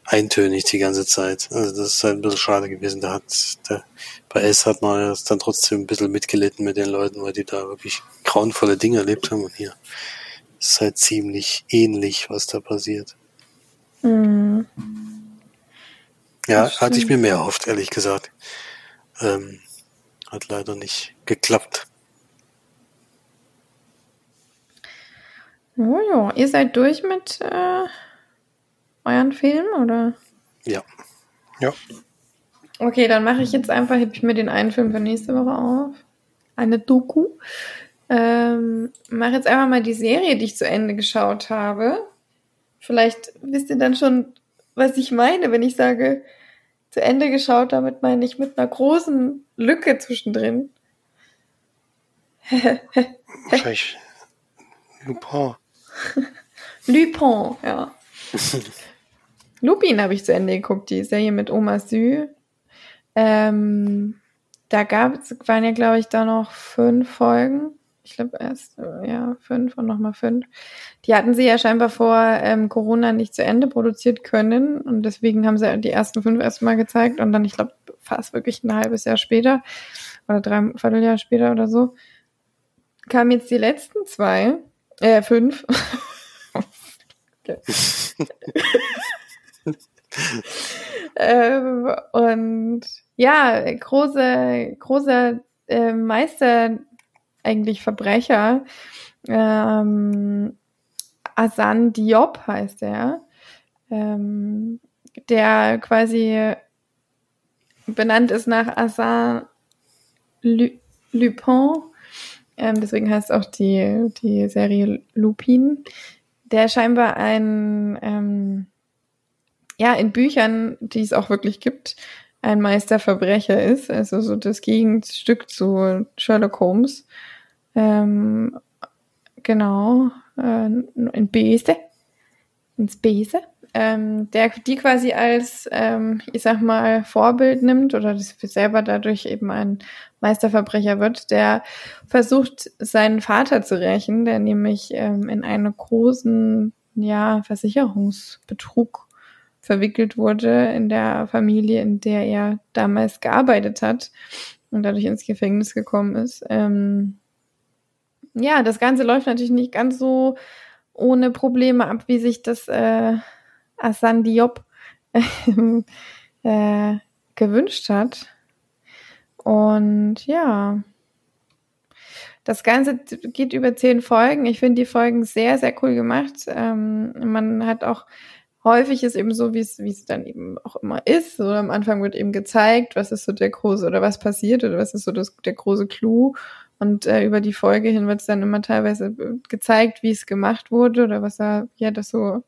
eintönig die ganze Zeit. Also das ist halt ein bisschen schade gewesen. Da hat, der, bei S hat man ja dann trotzdem ein bisschen mitgelitten mit den Leuten, weil die da wirklich grauenvolle Dinge erlebt haben und hier ist halt ziemlich ähnlich, was da passiert. Mhm. Ja, hatte ich mir mehr erhofft, ehrlich gesagt. Ähm, hat leider nicht geklappt. Oh ja, ihr seid durch mit äh, euren Film, oder? Ja. Ja. Okay, dann mache ich jetzt einfach, hebe ich mir den einen Film für nächste Woche auf. Eine Doku. Ähm, mache jetzt einfach mal die Serie, die ich zu Ende geschaut habe. Vielleicht wisst ihr dann schon, was ich meine, wenn ich sage, zu Ende geschaut, damit meine ich mit einer großen Lücke zwischendrin. Wahrscheinlich Lupin. Lupin, ja. Lupin habe ich zu Ende geguckt, die Serie mit Oma Sü. Ähm, da gab es, waren ja, glaube ich, da noch fünf Folgen. Ich glaube erst, ja, fünf und nochmal fünf. Die hatten sie ja scheinbar vor ähm, Corona nicht zu Ende produziert können und deswegen haben sie die ersten fünf erstmal gezeigt und dann, ich glaube, fast wirklich ein halbes Jahr später oder drei Vierteljahr später oder so, kamen jetzt die letzten zwei, äh, fünf. ähm, und ja, große, großer äh, Meister, eigentlich Verbrecher. Ähm, Asan Diop heißt er, ähm, der quasi benannt ist nach Asan Lupin. Ähm, deswegen heißt auch die, die Serie Lupin, der scheinbar ein, ähm, ja, in Büchern, die es auch wirklich gibt, ein Meisterverbrecher ist, also so das Gegenstück zu Sherlock Holmes. Ähm, genau, äh, in Bese, ins Bese, ähm, der die quasi als, ähm, ich sag mal, Vorbild nimmt oder selber dadurch eben ein Meisterverbrecher wird, der versucht, seinen Vater zu rächen, der nämlich ähm, in einen großen, ja, Versicherungsbetrug verwickelt wurde in der Familie, in der er damals gearbeitet hat und dadurch ins Gefängnis gekommen ist. Ähm, ja, das Ganze läuft natürlich nicht ganz so ohne Probleme ab, wie sich das äh, Asan Diop äh, gewünscht hat. Und ja, das Ganze geht über zehn Folgen. Ich finde die Folgen sehr, sehr cool gemacht. Ähm, man hat auch häufig ist eben so, wie es, dann eben auch immer ist. So am Anfang wird eben gezeigt, was ist so der große oder was passiert oder was ist so das, der große Clou. Und äh, über die Folge hin wird es dann immer teilweise gezeigt, wie es gemacht wurde oder was er ja das so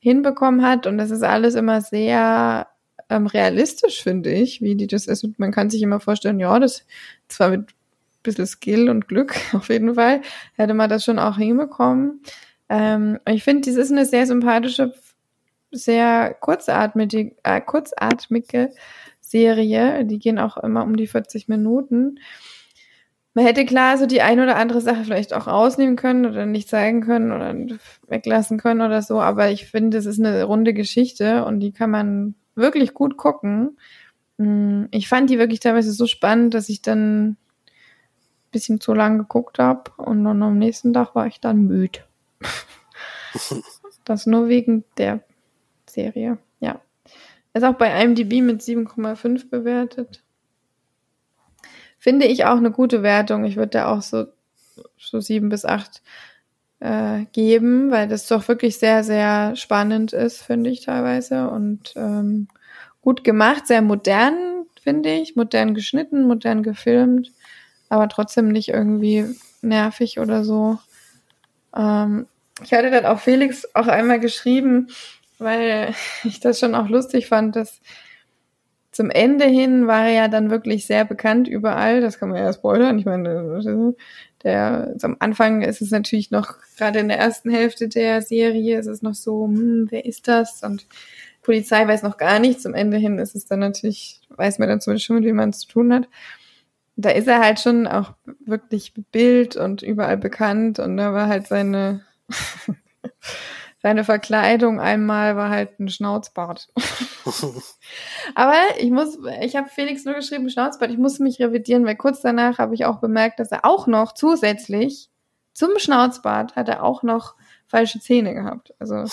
hinbekommen hat. Und das ist alles immer sehr ähm, realistisch, finde ich, wie die das ist. Und man kann sich immer vorstellen, ja, das zwar mit bisschen Skill und Glück auf jeden Fall, hätte man das schon auch hinbekommen. Ähm, ich finde, dies ist eine sehr sympathische sehr kurzatmige, äh, kurzatmige Serie. Die gehen auch immer um die 40 Minuten. Man hätte klar so die eine oder andere Sache vielleicht auch rausnehmen können oder nicht zeigen können oder weglassen können oder so, aber ich finde, es ist eine runde Geschichte und die kann man wirklich gut gucken. Mm, ich fand die wirklich teilweise so spannend, dass ich dann ein bisschen zu lang geguckt habe und dann am nächsten Tag war ich dann müde. das nur wegen der Serie. Ja. Ist auch bei IMDb mit 7,5 bewertet. Finde ich auch eine gute Wertung. Ich würde da auch so, so 7 bis 8 äh, geben, weil das doch wirklich sehr, sehr spannend ist, finde ich teilweise. Und ähm, gut gemacht, sehr modern, finde ich. Modern geschnitten, modern gefilmt, aber trotzdem nicht irgendwie nervig oder so. Ähm, ich hatte dann auch Felix auch einmal geschrieben, weil ich das schon auch lustig fand, dass zum Ende hin war er ja dann wirklich sehr bekannt überall. Das kann man ja spoilern. Ich meine, der, am Anfang ist es natürlich noch, gerade in der ersten Hälfte der Serie ist es noch so, hm, wer ist das? Und Polizei weiß noch gar nichts. Zum Ende hin ist es dann natürlich, weiß man dann zumindest schon, mit wem man es zu tun hat. Da ist er halt schon auch wirklich Bild und überall bekannt und da war halt seine seine Verkleidung einmal war halt ein Schnauzbart. Aber ich muss, ich habe Felix nur geschrieben Schnauzbart. Ich muss mich revidieren, weil kurz danach habe ich auch bemerkt, dass er auch noch zusätzlich zum Schnauzbart hat er auch noch falsche Zähne gehabt. Also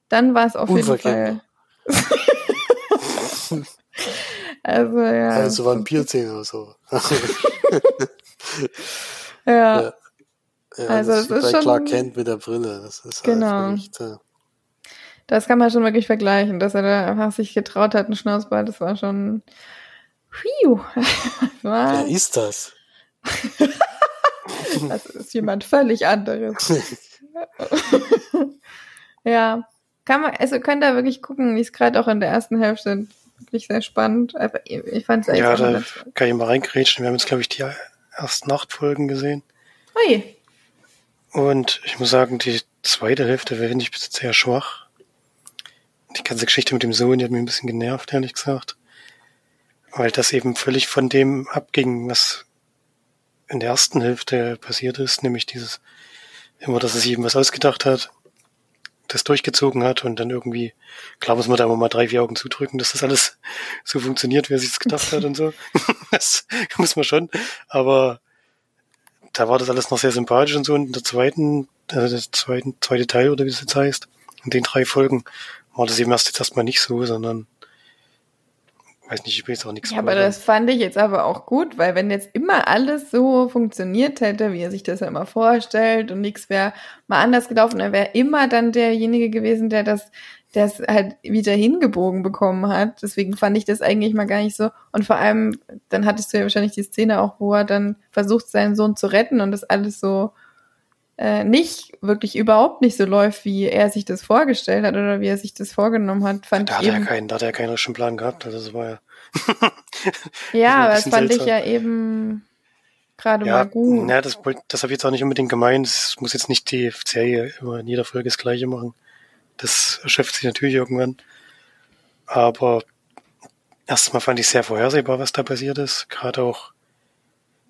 dann war es auf jeden Fall. also ja. Also Vampirzähne oder so. ja. ja. Ja, also das, das ist schon, Clark Kent mit der Brille. Das ist halt genau. Halt echt, äh, das kann man schon wirklich vergleichen, dass er da einfach sich getraut hat, einen Schnauzbart. Das war schon. War, Wer ist das? das ist jemand völlig anderes. ja. Kann man, also könnt ihr wirklich gucken, wie es gerade auch in der ersten Hälfte wirklich sehr spannend. Ich fand es Ja, da kann ich mal reingrätschen. Wir haben jetzt, glaube ich, die ersten acht Folgen gesehen. Ui. Und ich muss sagen, die zweite Hälfte finde ich bis sehr schwach. Die ganze Geschichte mit dem Sohn, die hat mich ein bisschen genervt, ehrlich gesagt. Weil das eben völlig von dem abging, was in der ersten Hälfte passiert ist, nämlich dieses, immer, dass es eben was ausgedacht hat, das durchgezogen hat und dann irgendwie, klar muss man da immer mal drei, vier Augen zudrücken, dass das alles so funktioniert, wie er sich das gedacht hat und so. das muss man schon. Aber da war das alles noch sehr sympathisch und so. Und in der zweiten, also der zweiten, zweite Teil, oder wie es jetzt heißt, in den drei Folgen, war das eben erst jetzt erstmal nicht so, sondern weiß nicht, ich will jetzt auch nichts Ja, aber das fand ich jetzt aber auch gut, weil wenn jetzt immer alles so funktioniert hätte, wie er sich das ja immer vorstellt und nichts wäre mal anders gelaufen, dann wäre immer dann derjenige gewesen, der das der es halt wieder hingebogen bekommen hat. Deswegen fand ich das eigentlich mal gar nicht so. Und vor allem, dann hattest du ja wahrscheinlich die Szene auch, wo er dann versucht, seinen Sohn zu retten und das alles so äh, nicht, wirklich überhaupt nicht so läuft, wie er sich das vorgestellt hat oder wie er sich das vorgenommen hat, fand da ich. Hat eben, er keinen, da hat er keinen richtigen Plan gehabt, also das war ja. ja, aber das fand seltsam. ich ja eben gerade ja, mal gut. Ja, das, das habe ich jetzt auch nicht unbedingt gemeint. Es muss jetzt nicht die Serie immer in jeder Folge das Gleiche machen. Das erschöpft sich natürlich irgendwann. Aber erstmal fand ich sehr vorhersehbar, was da passiert ist. Gerade auch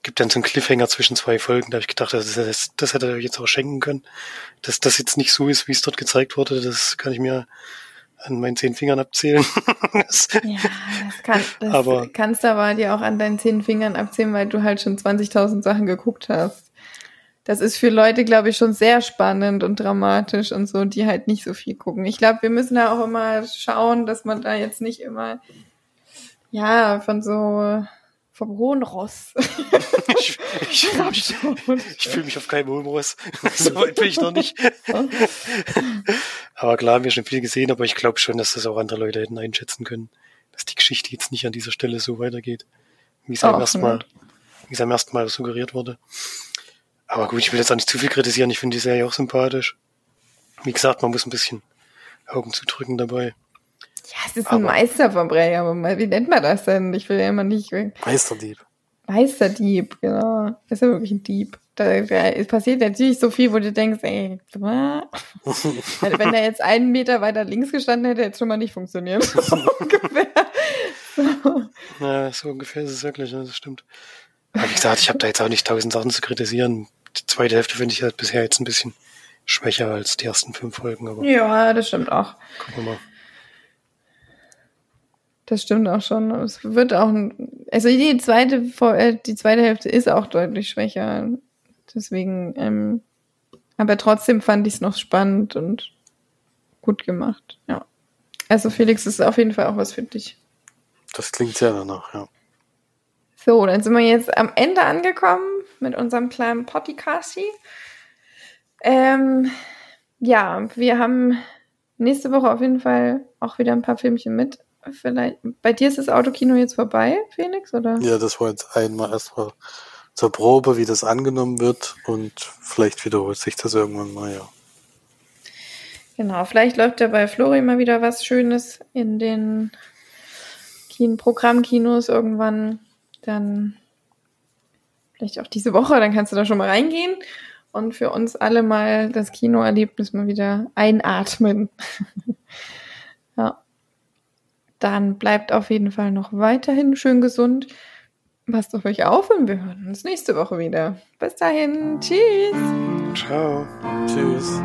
gibt dann so einen Cliffhanger zwischen zwei Folgen. Da habe ich gedacht, das, das, das hätte er jetzt auch schenken können. Dass das jetzt nicht so ist, wie es dort gezeigt wurde, das kann ich mir an meinen zehn Fingern abzählen. das, ja, das, kann, das aber, kannst du aber dir auch an deinen zehn Fingern abzählen, weil du halt schon 20.000 Sachen geguckt hast das ist für Leute, glaube ich, schon sehr spannend und dramatisch und so, die halt nicht so viel gucken. Ich glaube, wir müssen da auch immer schauen, dass man da jetzt nicht immer, ja, von so, vom hohen Ross. ich, ich fühle mich, auf keinem hohen Ross. so weit bin ich noch nicht. aber klar, haben wir schon viel gesehen, aber ich glaube schon, dass das auch andere Leute hätten einschätzen können, dass die Geschichte jetzt nicht an dieser Stelle so weitergeht, wie es einem erstmal, wie es einem erstmal suggeriert wurde. Aber gut, ich will jetzt auch nicht zu viel kritisieren. Ich finde die Serie auch sympathisch. Wie gesagt, man muss ein bisschen Augen zudrücken dabei. Ja, es ist aber, ein Meisterverbrecher, aber wie nennt man das denn? Ich will ja immer nicht. Meisterdieb. Meisterdieb, genau. Das ist ja wirklich ein Dieb. Da, da passiert natürlich so viel, wo du denkst, ey, wenn er jetzt einen Meter weiter links gestanden hätte, hätte es schon mal nicht funktioniert. so ungefähr. So. Ja, so ungefähr ist es wirklich, das stimmt. Aber wie gesagt, ich habe da jetzt auch nicht tausend Sachen zu kritisieren. Die zweite Hälfte finde ich halt bisher jetzt ein bisschen schwächer als die ersten fünf Folgen. Aber ja, das stimmt auch. Gucken wir mal. Das stimmt auch schon. Es wird auch, also die zweite, äh, die zweite Hälfte ist auch deutlich schwächer. Deswegen, ähm, aber trotzdem fand ich es noch spannend und gut gemacht. Ja. Also Felix ist auf jeden Fall auch was für dich. Das klingt sehr danach, ja. So, dann sind wir jetzt am Ende angekommen mit unserem kleinen Podcast. Ähm, ja, wir haben nächste Woche auf jeden Fall auch wieder ein paar Filmchen mit. Vielleicht, bei dir ist das Autokino jetzt vorbei, Felix, oder? Ja, das war jetzt einmal erstmal zur Probe, wie das angenommen wird und vielleicht wiederholt sich das irgendwann mal, ja. Genau, vielleicht läuft ja bei Flori mal wieder was Schönes in den Programmkinos irgendwann dann vielleicht auch diese Woche, dann kannst du da schon mal reingehen und für uns alle mal das Kinoerlebnis mal wieder einatmen. ja. Dann bleibt auf jeden Fall noch weiterhin schön gesund. Passt auf euch auf und wir hören uns nächste Woche wieder. Bis dahin. Tschüss. Ciao. Tschüss.